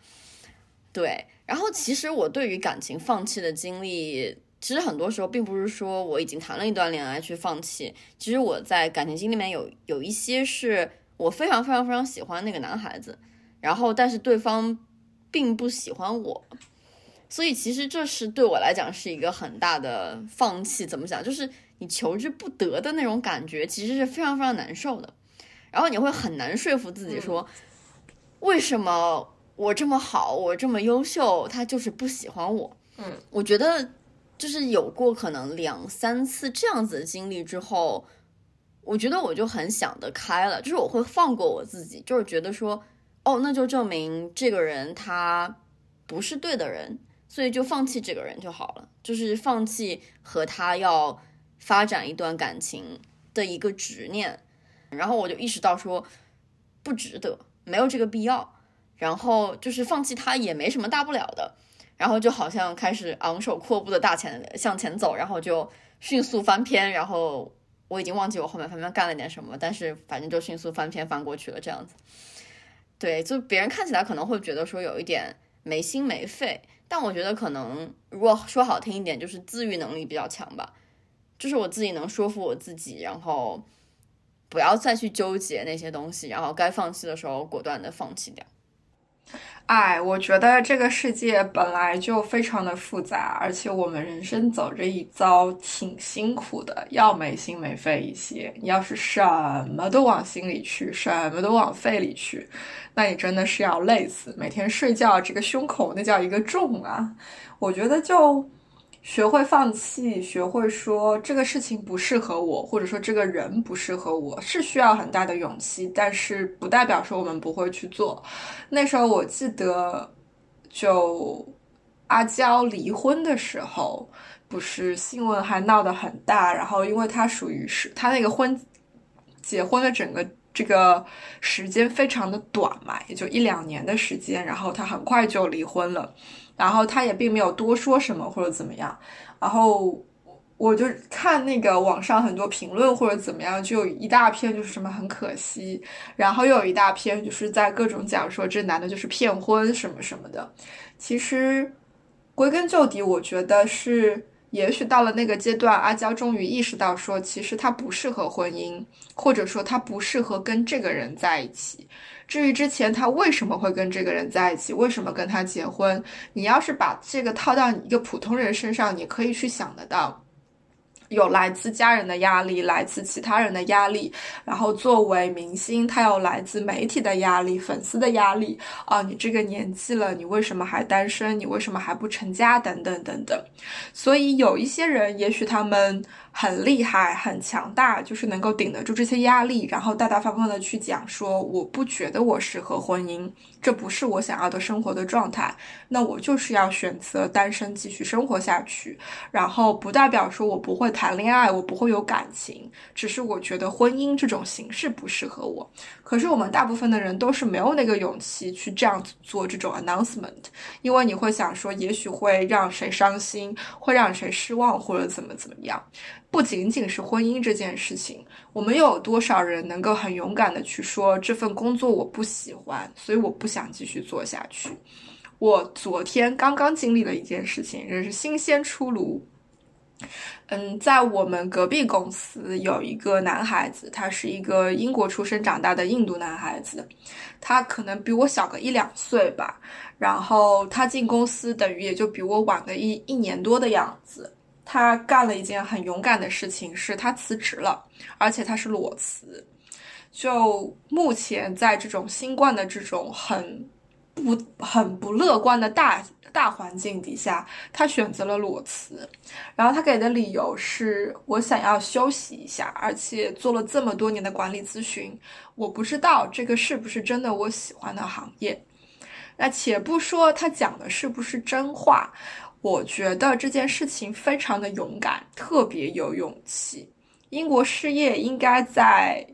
对，然后其实我对于感情放弃的经历，其实很多时候并不是说我已经谈了一段恋爱去放弃。其实我在感情经历里面有有一些是我非常非常非常喜欢那个男孩子，然后但是对方并不喜欢我，所以其实这是对我来讲是一个很大的放弃。怎么讲？就是你求之不得的那种感觉，其实是非常非常难受的。然后你会很难说服自己说，为什么？我这么好，我这么优秀，他就是不喜欢我。嗯，我觉得就是有过可能两三次这样子的经历之后，我觉得我就很想得开了，就是我会放过我自己，就是觉得说，哦，那就证明这个人他不是对的人，所以就放弃这个人就好了，就是放弃和他要发展一段感情的一个执念。然后我就意识到说，不值得，没有这个必要。然后就是放弃他也没什么大不了的，然后就好像开始昂首阔步的大前向前走，然后就迅速翻篇，然后我已经忘记我后面翻篇干了点什么，但是反正就迅速翻篇翻过去了这样子。对，就别人看起来可能会觉得说有一点没心没肺，但我觉得可能如果说好听一点，就是自愈能力比较强吧，就是我自己能说服我自己，然后不要再去纠结那些东西，然后该放弃的时候果断的放弃掉。哎，我觉得这个世界本来就非常的复杂，而且我们人生走这一遭挺辛苦的，要没心没肺一些。你要是什么都往心里去，什么都往肺里去，那你真的是要累死。每天睡觉这个胸口那叫一个重啊！我觉得就。学会放弃，学会说这个事情不适合我，或者说这个人不适合我，是需要很大的勇气，但是不代表说我们不会去做。那时候我记得，就阿娇离婚的时候，不是新闻还闹得很大，然后因为他属于是他那个婚结婚的整个这个时间非常的短嘛，也就一两年的时间，然后他很快就离婚了。然后他也并没有多说什么或者怎么样，然后我就看那个网上很多评论或者怎么样，就一大片就是什么很可惜，然后又有一大片就是在各种讲说这男的就是骗婚什么什么的。其实归根究底，我觉得是也许到了那个阶段，阿娇终于意识到说，其实他不适合婚姻，或者说他不适合跟这个人在一起。至于之前他为什么会跟这个人在一起，为什么跟他结婚，你要是把这个套到你一个普通人身上，你可以去想得到。有来自家人的压力，来自其他人的压力，然后作为明星，他有来自媒体的压力、粉丝的压力啊！你这个年纪了，你为什么还单身？你为什么还不成家？等等等等。所以有一些人，也许他们很厉害、很强大，就是能够顶得住这些压力，然后大大方方的去讲说：“我不觉得我适合婚姻，这不是我想要的生活的状态。那我就是要选择单身继续生活下去。”然后不代表说我不会。谈恋爱，我不会有感情，只是我觉得婚姻这种形式不适合我。可是我们大部分的人都是没有那个勇气去这样子做这种 announcement，因为你会想说，也许会让谁伤心，会让谁失望，或者怎么怎么样。不仅仅是婚姻这件事情，我们又有多少人能够很勇敢的去说这份工作我不喜欢，所以我不想继续做下去。我昨天刚刚经历了一件事情，也是新鲜出炉。嗯，在我们隔壁公司有一个男孩子，他是一个英国出生长大的印度男孩子，他可能比我小个一两岁吧。然后他进公司等于也就比我晚个一一年多的样子。他干了一件很勇敢的事情，是他辞职了，而且他是裸辞。就目前在这种新冠的这种很不很不乐观的大。大环境底下，他选择了裸辞，然后他给的理由是我想要休息一下，而且做了这么多年的管理咨询，我不知道这个是不是真的我喜欢的行业。那且不说他讲的是不是真话，我觉得这件事情非常的勇敢，特别有勇气。英国失业应该在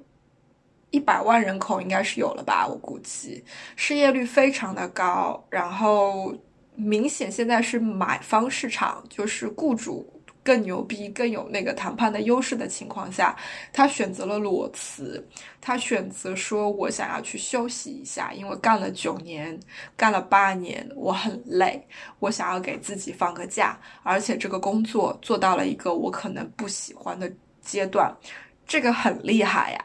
一百万人口应该是有了吧，我估计失业率非常的高，然后。明显现在是买方市场，就是雇主。更牛逼、更有那个谈判的优势的情况下，他选择了裸辞。他选择说：“我想要去休息一下，因为干了九年、干了八年，我很累，我想要给自己放个假。而且这个工作做到了一个我可能不喜欢的阶段。”这个很厉害呀！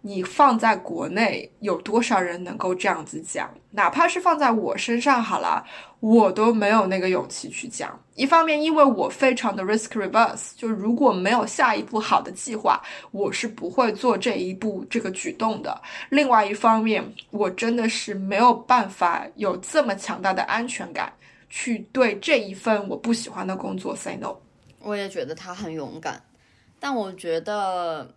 你放在国内有多少人能够这样子讲？哪怕是放在我身上好了，我都没有那个勇气去讲。一方面，因为我非常的 risk reverse，就如果没有下一步好的计划，我是不会做这一步这个举动的。另外一方面，我真的是没有办法有这么强大的安全感，去对这一份我不喜欢的工作 say no。我也觉得他很勇敢，但我觉得。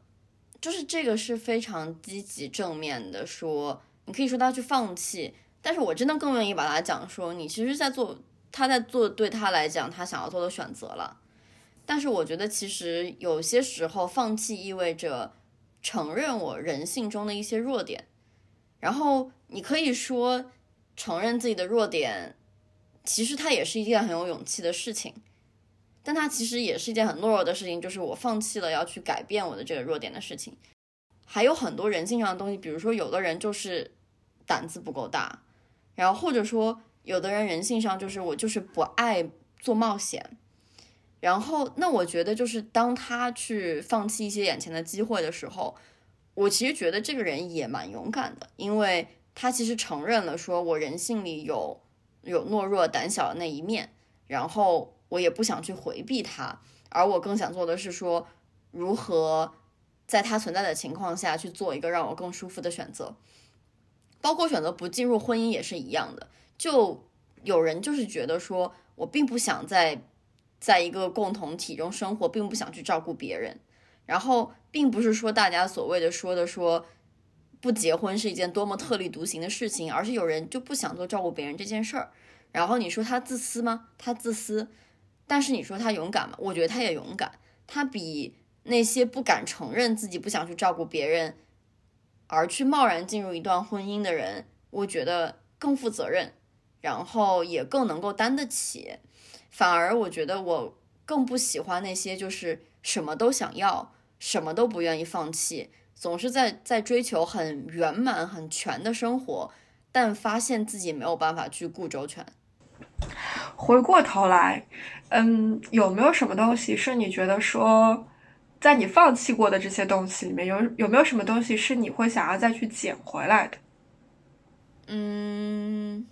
就是这个是非常积极正面的，说你可以说他去放弃，但是我真的更愿意把他讲说，你其实在做他在做对他来讲他想要做的选择了。但是我觉得其实有些时候放弃意味着承认我人性中的一些弱点，然后你可以说承认自己的弱点，其实它也是一件很有勇气的事情。但它其实也是一件很懦弱的事情，就是我放弃了要去改变我的这个弱点的事情。还有很多人性上的东西，比如说有的人就是胆子不够大，然后或者说有的人人性上就是我就是不爱做冒险。然后那我觉得就是当他去放弃一些眼前的机会的时候，我其实觉得这个人也蛮勇敢的，因为他其实承认了说我人性里有有懦弱胆小的那一面，然后。我也不想去回避他，而我更想做的是说，如何在他存在的情况下去做一个让我更舒服的选择，包括选择不进入婚姻也是一样的。就有人就是觉得说，我并不想在在一个共同体中生活，并不想去照顾别人。然后，并不是说大家所谓的说的说不结婚是一件多么特立独行的事情，而是有人就不想做照顾别人这件事儿。然后你说他自私吗？他自私。但是你说他勇敢吗？我觉得他也勇敢。他比那些不敢承认自己不想去照顾别人，而去贸然进入一段婚姻的人，我觉得更负责任，然后也更能够担得起。反而我觉得我更不喜欢那些就是什么都想要，什么都不愿意放弃，总是在在追求很圆满、很全的生活，但发现自己没有办法去顾周全。回过头来。嗯，有没有什么东西是你觉得说，在你放弃过的这些东西里面，有有没有什么东西是你会想要再去捡回来的？嗯，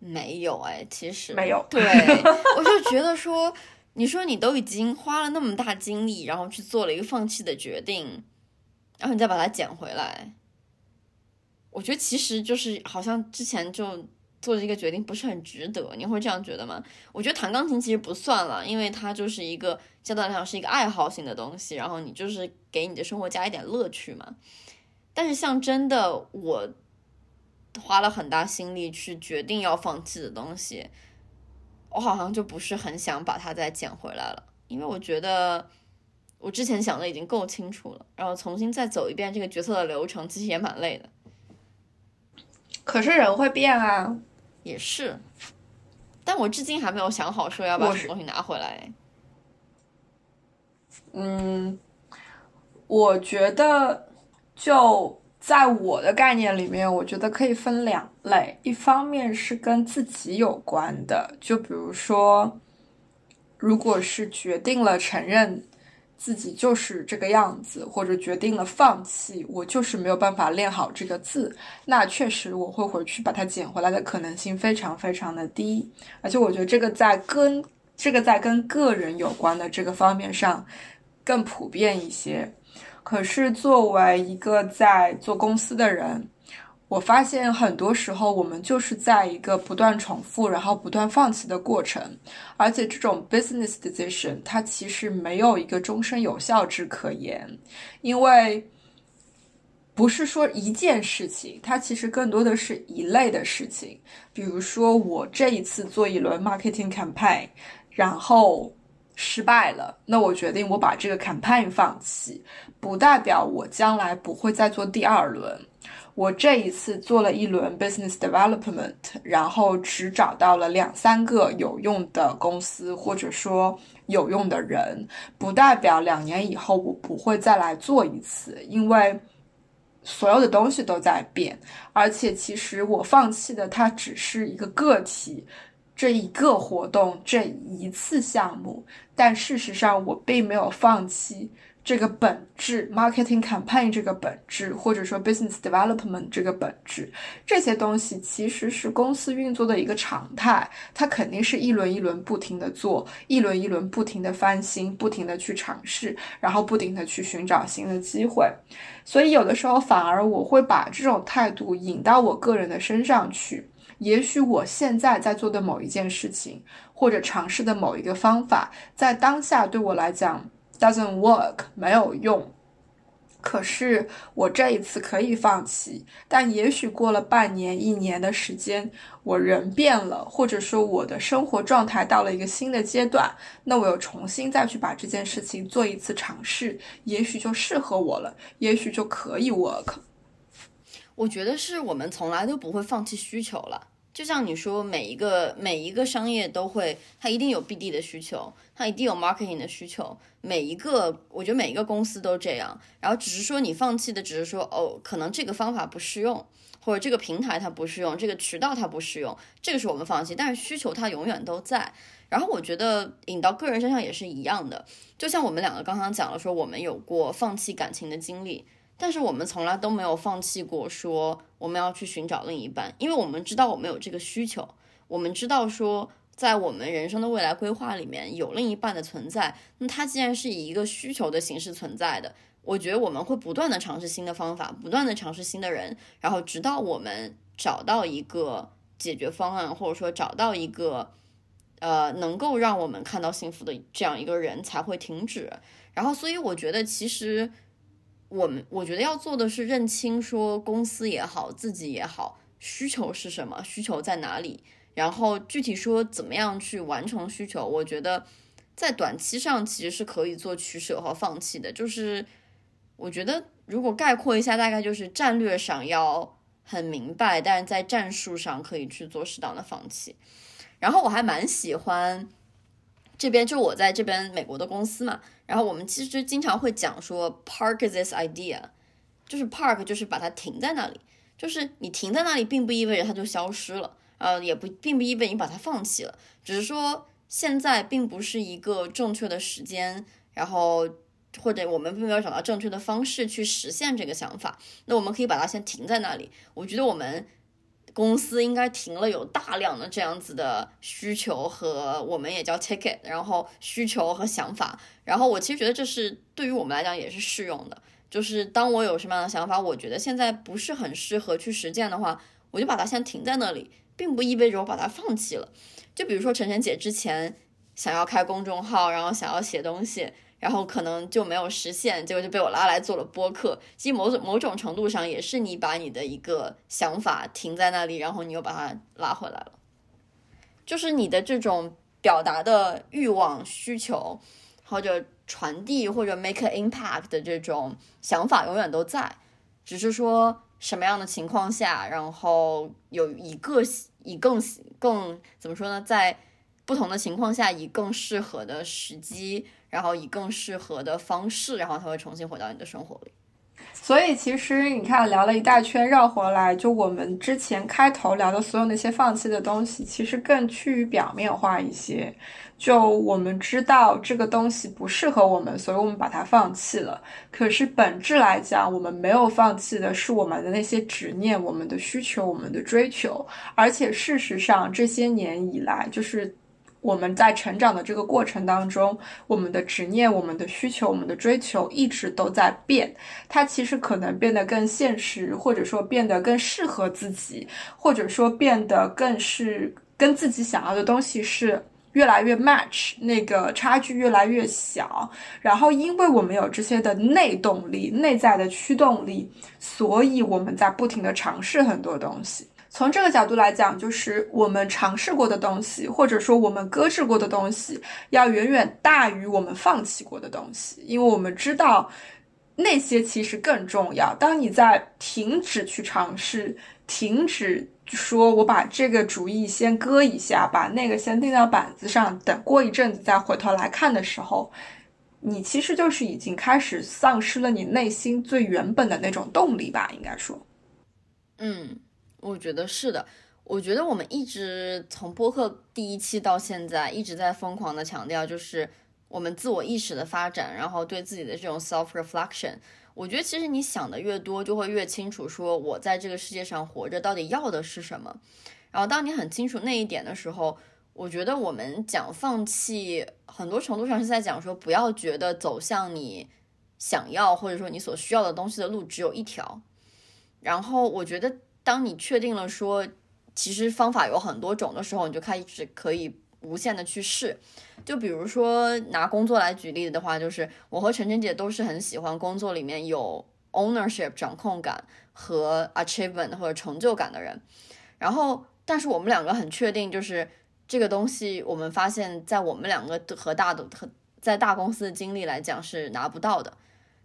没有哎，其实没有。对，我就觉得说，你说你都已经花了那么大精力，然后去做了一个放弃的决定，然后你再把它捡回来，我觉得其实就是好像之前就。做这个决定不是很值得，你会这样觉得吗？我觉得弹钢琴其实不算了，因为它就是一个相对来讲是一个爱好性的东西，然后你就是给你的生活加一点乐趣嘛。但是像真的我花了很大心力去决定要放弃的东西，我好像就不是很想把它再捡回来了，因为我觉得我之前想的已经够清楚了，然后重新再走一遍这个决策的流程，其实也蛮累的。可是人会变啊。也是，但我至今还没有想好说要把什么东西拿回来。嗯，我觉得就在我的概念里面，我觉得可以分两类，一方面是跟自己有关的，就比如说，如果是决定了承认。自己就是这个样子，或者决定了放弃，我就是没有办法练好这个字，那确实我会回去把它捡回来的可能性非常非常的低，而且我觉得这个在跟这个在跟个人有关的这个方面上更普遍一些。可是作为一个在做公司的人。我发现很多时候，我们就是在一个不断重复，然后不断放弃的过程，而且这种 business decision 它其实没有一个终身有效之可言，因为不是说一件事情，它其实更多的是一类的事情。比如说，我这一次做一轮 marketing campaign，然后失败了，那我决定我把这个 campaign 放弃，不代表我将来不会再做第二轮。我这一次做了一轮 business development，然后只找到了两三个有用的公司，或者说有用的人，不代表两年以后我不会再来做一次，因为所有的东西都在变，而且其实我放弃的它只是一个个体，这一个活动这一次项目，但事实上我并没有放弃。这个本质，marketing campaign 这个本质，或者说 business development 这个本质，这些东西其实是公司运作的一个常态。它肯定是一轮一轮不停的做，一轮一轮不停的翻新，不停的去尝试，然后不停的去寻找新的机会。所以有的时候反而我会把这种态度引到我个人的身上去。也许我现在在做的某一件事情，或者尝试的某一个方法，在当下对我来讲。Doesn't work，没有用。可是我这一次可以放弃，但也许过了半年、一年的时间，我人变了，或者说我的生活状态到了一个新的阶段，那我又重新再去把这件事情做一次尝试，也许就适合我了，也许就可以 work。我觉得是我们从来都不会放弃需求了。就像你说，每一个每一个商业都会，它一定有 BD 的需求，它一定有 marketing 的需求。每一个，我觉得每一个公司都这样。然后只是说你放弃的，只是说哦，可能这个方法不适用，或者这个平台它不适用，这个渠道它不适用，这个是我们放弃。但是需求它永远都在。然后我觉得引到个人身上也是一样的。就像我们两个刚刚讲了，说我们有过放弃感情的经历。但是我们从来都没有放弃过，说我们要去寻找另一半，因为我们知道我们有这个需求，我们知道说在我们人生的未来规划里面有另一半的存在。那它既然是以一个需求的形式存在的，我觉得我们会不断的尝试新的方法，不断的尝试新的人，然后直到我们找到一个解决方案，或者说找到一个呃能够让我们看到幸福的这样一个人才会停止。然后，所以我觉得其实。我们我觉得要做的是认清，说公司也好，自己也好，需求是什么，需求在哪里，然后具体说怎么样去完成需求。我觉得在短期上其实是可以做取舍和放弃的。就是我觉得如果概括一下，大概就是战略上要很明白，但是在战术上可以去做适当的放弃。然后我还蛮喜欢这边，就我在这边美国的公司嘛。然后我们其实经常会讲说，park this idea，就是 park 就是把它停在那里，就是你停在那里，并不意味着它就消失了，呃，也不并不意味着你把它放弃了，只是说现在并不是一个正确的时间，然后或者我们并没有找到正确的方式去实现这个想法，那我们可以把它先停在那里。我觉得我们。公司应该停了有大量的这样子的需求和我们也叫 ticket，然后需求和想法，然后我其实觉得这是对于我们来讲也是适用的，就是当我有什么样的想法，我觉得现在不是很适合去实践的话，我就把它先停在那里，并不意味着我把它放弃了。就比如说晨晨姐之前想要开公众号，然后想要写东西。然后可能就没有实现，结果就被我拉来做了播客。其实某种某种程度上也是你把你的一个想法停在那里，然后你又把它拉回来了。就是你的这种表达的欲望、需求，或者传递或者 make impact 的这种想法永远都在，只是说什么样的情况下，然后有一个以更更怎么说呢，在不同的情况下以更适合的时机。然后以更适合的方式，然后它会重新回到你的生活里。所以其实你看，聊了一大圈绕回来，就我们之前开头聊的所有那些放弃的东西，其实更趋于表面化一些。就我们知道这个东西不适合我们，所以我们把它放弃了。可是本质来讲，我们没有放弃的是我们的那些执念、我们的需求、我们的追求。而且事实上，这些年以来，就是。我们在成长的这个过程当中，我们的执念、我们的需求、我们的追求一直都在变。它其实可能变得更现实，或者说变得更适合自己，或者说变得更是跟自己想要的东西是越来越 match，那个差距越来越小。然后，因为我们有这些的内动力、内在的驱动力，所以我们在不停的尝试很多东西。从这个角度来讲，就是我们尝试过的东西，或者说我们搁置过的东西，要远远大于我们放弃过的东西。因为我们知道，那些其实更重要。当你在停止去尝试，停止说我把这个主意先搁一下，把那个先定到板子上，等过一阵子再回头来看的时候，你其实就是已经开始丧失了你内心最原本的那种动力吧？应该说，嗯，我觉得是的。我觉得我们一直从播客第一期到现在，一直在疯狂的强调，就是我们自我意识的发展，然后对自己的这种 self reflection。我觉得其实你想的越多，就会越清楚，说我在这个世界上活着到底要的是什么。然后当你很清楚那一点的时候，我觉得我们讲放弃，很多程度上是在讲说，不要觉得走向你想要或者说你所需要的东西的路只有一条。然后我觉得，当你确定了说。其实方法有很多种的时候，你就开始可以无限的去试。就比如说拿工作来举例的话，就是我和晨晨姐都是很喜欢工作里面有 ownership 掌控感和 achievement 或者成就感的人。然后，但是我们两个很确定，就是这个东西，我们发现在我们两个和大的和在大公司的经历来讲是拿不到的。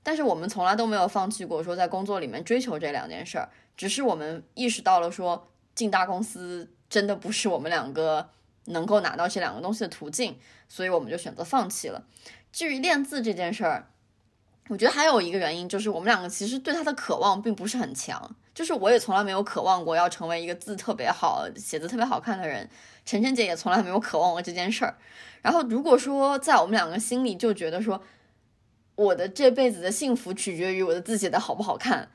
但是我们从来都没有放弃过说在工作里面追求这两件事儿，只是我们意识到了说。进大公司真的不是我们两个能够拿到这两个东西的途径，所以我们就选择放弃了。至于练字这件事儿，我觉得还有一个原因就是我们两个其实对他的渴望并不是很强，就是我也从来没有渴望过要成为一个字特别好、写字特别好看的人，晨晨姐也从来没有渴望过这件事儿。然后如果说在我们两个心里就觉得说我的这辈子的幸福取决于我的字写的好不好看。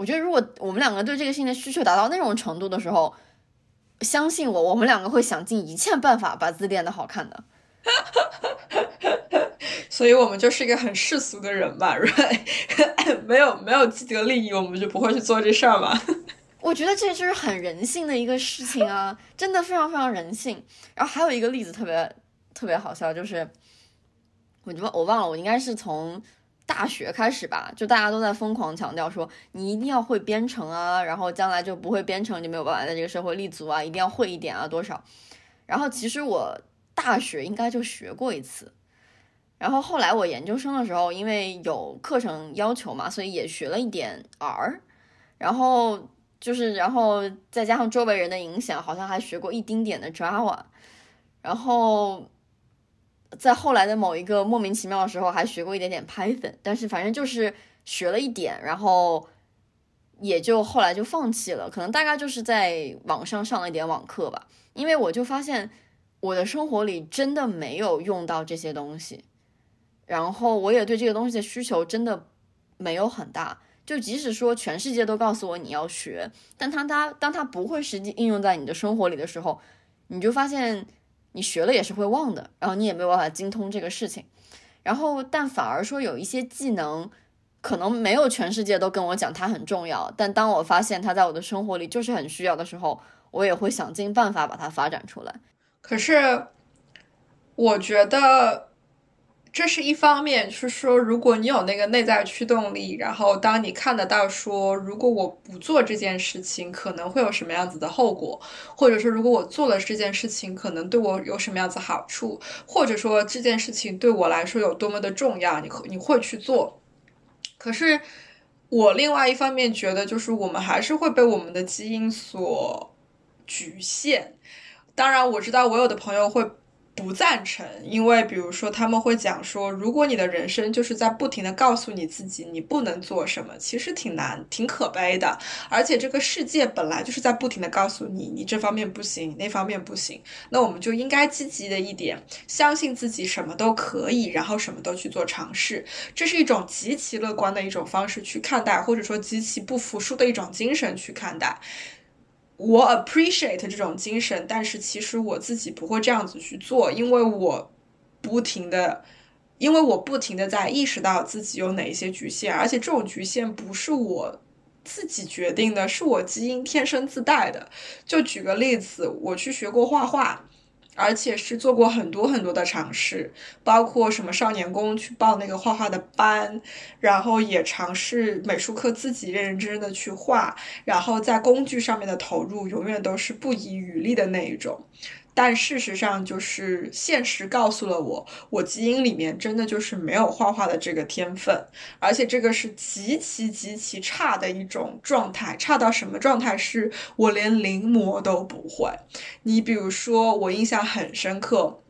我觉得，如果我们两个对这个事情的需求达到那种程度的时候，相信我，我们两个会想尽一切办法把字练得好看的。所以，我们就是一个很世俗的人吧，right？没有没有既得利益，我们就不会去做这事儿嘛。我觉得这就是很人性的一个事情啊，真的非常非常人性。然后还有一个例子特别特别好笑，就是我忘我忘了，我应该是从。大学开始吧，就大家都在疯狂强调说，你一定要会编程啊，然后将来就不会编程就没有办法在这个社会立足啊，一定要会一点啊，多少。然后其实我大学应该就学过一次，然后后来我研究生的时候，因为有课程要求嘛，所以也学了一点 R，然后就是然后再加上周围人的影响，好像还学过一丁点的 Java，然后。在后来的某一个莫名其妙的时候，还学过一点点 Python，但是反正就是学了一点，然后也就后来就放弃了。可能大概就是在网上上了一点网课吧，因为我就发现我的生活里真的没有用到这些东西，然后我也对这个东西的需求真的没有很大。就即使说全世界都告诉我你要学，但它它当它不会实际应用在你的生活里的时候，你就发现。你学了也是会忘的，然后你也没有办法精通这个事情，然后但反而说有一些技能，可能没有全世界都跟我讲它很重要，但当我发现它在我的生活里就是很需要的时候，我也会想尽办法把它发展出来。可是，我觉得。这是一方面，是说，如果你有那个内在驱动力，然后当你看得到说，如果我不做这件事情，可能会有什么样子的后果，或者说，如果我做了这件事情，可能对我有什么样子好处，或者说这件事情对我来说有多么的重要，你你会去做。可是我另外一方面觉得，就是我们还是会被我们的基因所局限。当然，我知道我有的朋友会。不赞成，因为比如说他们会讲说，如果你的人生就是在不停的告诉你自己你不能做什么，其实挺难、挺可悲的。而且这个世界本来就是在不停的告诉你，你这方面不行，那方面不行。那我们就应该积极的一点，相信自己什么都可以，然后什么都去做尝试。这是一种极其乐观的一种方式去看待，或者说极其不服输的一种精神去看待。我 appreciate 这种精神，但是其实我自己不会这样子去做，因为我不停的，因为我不停的在意识到自己有哪一些局限，而且这种局限不是我自己决定的，是我基因天生自带的。就举个例子，我去学过画画。而且是做过很多很多的尝试，包括什么少年宫去报那个画画的班，然后也尝试美术课自己认认真真的去画，然后在工具上面的投入永远都是不遗余力的那一种。但事实上，就是现实告诉了我，我基因里面真的就是没有画画的这个天分，而且这个是极其极其差的一种状态，差到什么状态？是我连临摹都不会。你比如说，我印象很深刻，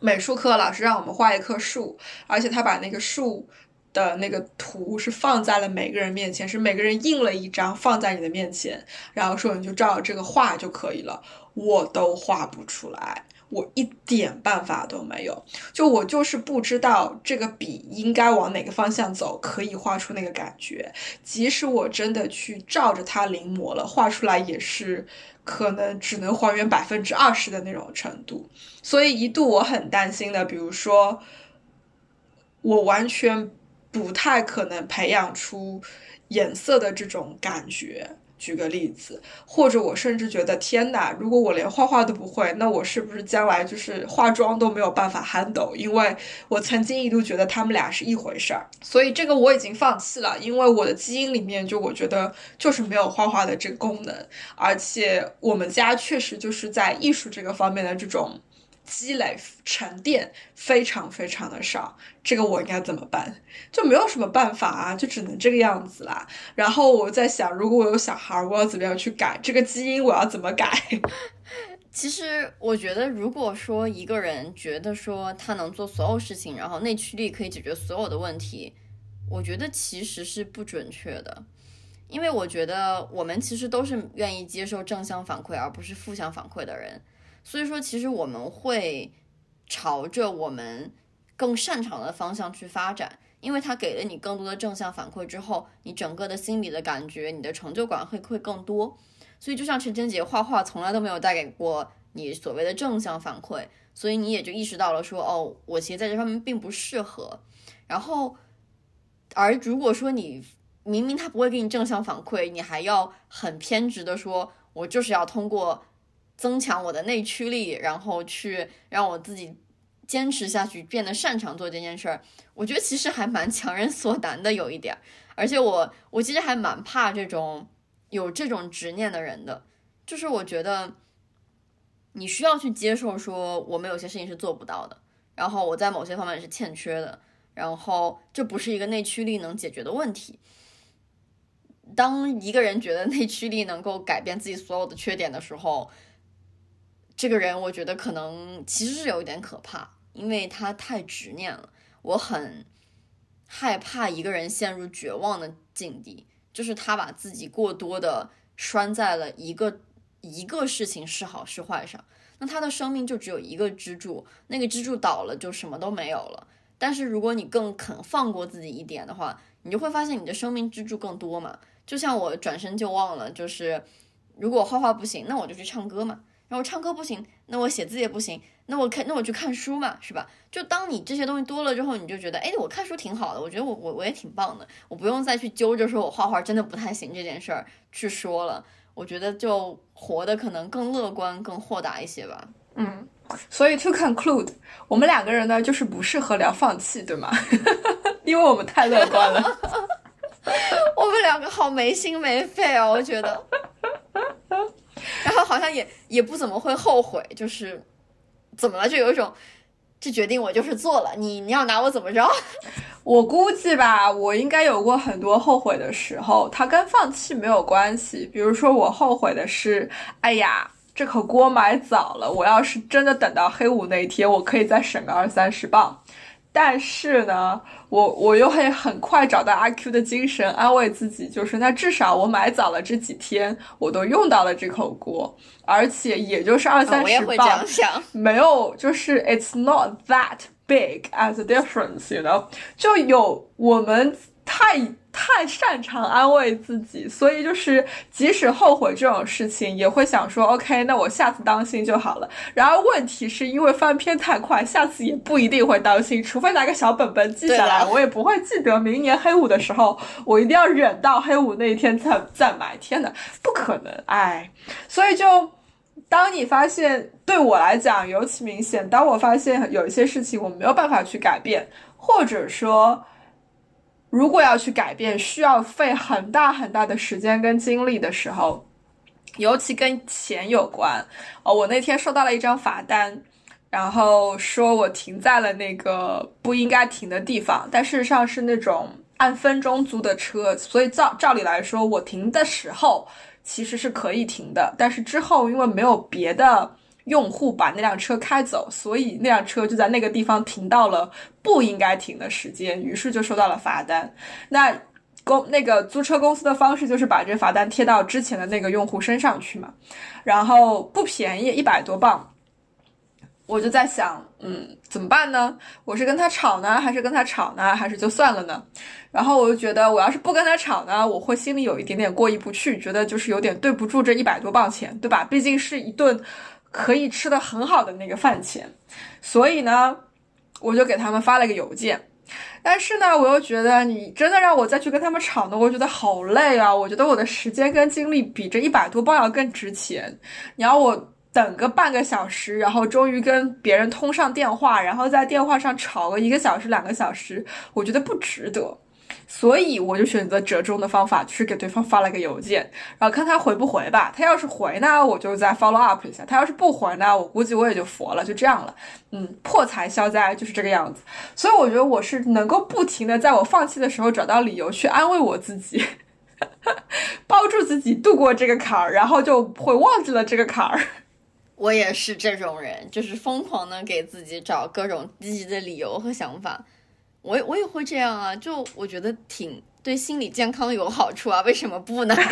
美术课老师让我们画一棵树，而且他把那个树。的那个图是放在了每个人面前，是每个人印了一张放在你的面前，然后说你就照这个画就可以了。我都画不出来，我一点办法都没有。就我就是不知道这个笔应该往哪个方向走，可以画出那个感觉。即使我真的去照着它临摹了，画出来也是可能只能还原百分之二十的那种程度。所以一度我很担心的，比如说我完全。不太可能培养出颜色的这种感觉。举个例子，或者我甚至觉得，天哪！如果我连画画都不会，那我是不是将来就是化妆都没有办法 handle？因为我曾经一度觉得他们俩是一回事儿，所以这个我已经放弃了。因为我的基因里面就我觉得就是没有画画的这个功能，而且我们家确实就是在艺术这个方面的这种。积累沉淀非常非常的少，这个我应该怎么办？就没有什么办法啊，就只能这个样子啦。然后我在想，如果我有小孩，我要怎么样去改这个基因？我要怎么改？其实我觉得，如果说一个人觉得说他能做所有事情，然后内驱力可以解决所有的问题，我觉得其实是不准确的，因为我觉得我们其实都是愿意接受正向反馈而不是负向反馈的人。所以说，其实我们会朝着我们更擅长的方向去发展，因为它给了你更多的正向反馈之后，你整个的心理的感觉，你的成就感会会更多。所以，就像陈晨姐画画从来都没有带给过你所谓的正向反馈，所以你也就意识到了说，哦，我其实在这方面并不适合。然后，而如果说你明明他不会给你正向反馈，你还要很偏执的说，我就是要通过。增强我的内驱力，然后去让我自己坚持下去，变得擅长做这件事儿。我觉得其实还蛮强人所难的，有一点。而且我我其实还蛮怕这种有这种执念的人的，就是我觉得你需要去接受，说我们有些事情是做不到的，然后我在某些方面是欠缺的，然后这不是一个内驱力能解决的问题。当一个人觉得内驱力能够改变自己所有的缺点的时候，这个人我觉得可能其实是有一点可怕，因为他太执念了。我很害怕一个人陷入绝望的境地，就是他把自己过多的拴在了一个一个事情是好是坏上，那他的生命就只有一个支柱，那个支柱倒了就什么都没有了。但是如果你更肯放过自己一点的话，你就会发现你的生命支柱更多嘛。就像我转身就忘了，就是如果画画不行，那我就去唱歌嘛。然后唱歌不行，那我写字也不行，那我看那我去看书嘛，是吧？就当你这些东西多了之后，你就觉得，哎，我看书挺好的，我觉得我我我也挺棒的，我不用再去揪着说我画画真的不太行这件事儿去说了。我觉得就活得可能更乐观、更豁达一些吧。嗯，所以 to conclude，我们两个人呢就是不适合聊放弃，对吗？因为我们太乐观了。我们两个好没心没肺啊，我觉得。然后好像也也不怎么会后悔，就是怎么了？就有一种这决定我就是做了，你你要拿我怎么着？我估计吧，我应该有过很多后悔的时候，它跟放弃没有关系。比如说，我后悔的是，哎呀，这口锅买早了，我要是真的等到黑五那一天，我可以再省个二三十磅。但是呢，我我又会很快找到阿 Q 的精神安慰自己，就是那至少我买早了这几天，我都用到了这口锅，而且也就是二三十磅，没有，就是 it's not that big as a difference，you know，就有我们。太太擅长安慰自己，所以就是即使后悔这种事情，也会想说，OK，那我下次当心就好了。然而问题是因为翻篇太快，下次也不一定会当心，除非拿个小本本记下来，我也不会记得明年黑五的时候，我一定要忍到黑五那一天再 再买。天呐，不可能，哎，所以就当你发现，对我来讲尤其明显，当我发现有一些事情我没有办法去改变，或者说。如果要去改变，需要费很大很大的时间跟精力的时候，尤其跟钱有关。哦，我那天收到了一张罚单，然后说我停在了那个不应该停的地方，但事实上是那种按分钟租的车，所以照照理来说，我停的时候其实是可以停的，但是之后因为没有别的。用户把那辆车开走，所以那辆车就在那个地方停到了不应该停的时间，于是就收到了罚单。那公那个租车公司的方式就是把这罚单贴到之前的那个用户身上去嘛，然后不便宜，一百多镑。我就在想，嗯，怎么办呢？我是跟他吵呢，还是跟他吵呢，还是就算了呢？然后我就觉得，我要是不跟他吵呢，我会心里有一点点过意不去，觉得就是有点对不住这一百多镑钱，对吧？毕竟是一顿。可以吃的很好的那个饭钱，所以呢，我就给他们发了个邮件。但是呢，我又觉得你真的让我再去跟他们吵呢，我觉得好累啊！我觉得我的时间跟精力比这一百多磅要更值钱。你要我等个半个小时，然后终于跟别人通上电话，然后在电话上吵个一个小时、两个小时，我觉得不值得。所以我就选择折中的方法，去给对方发了个邮件，然后看他回不回吧。他要是回呢，我就再 follow up 一下；他要是不回呢，我估计我也就佛了，就这样了。嗯，破财消灾就是这个样子。所以我觉得我是能够不停的在我放弃的时候找到理由去安慰我自己，包住自己度过这个坎儿，然后就会忘记了这个坎儿。我也是这种人，就是疯狂的给自己找各种积极的理由和想法。我我也会这样啊，就我觉得挺对心理健康有好处啊，为什么不呢？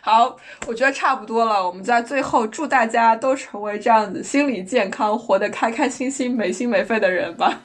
好，我觉得差不多了，我们在最后祝大家都成为这样子心理健康、活得开开心心、没心没肺的人吧。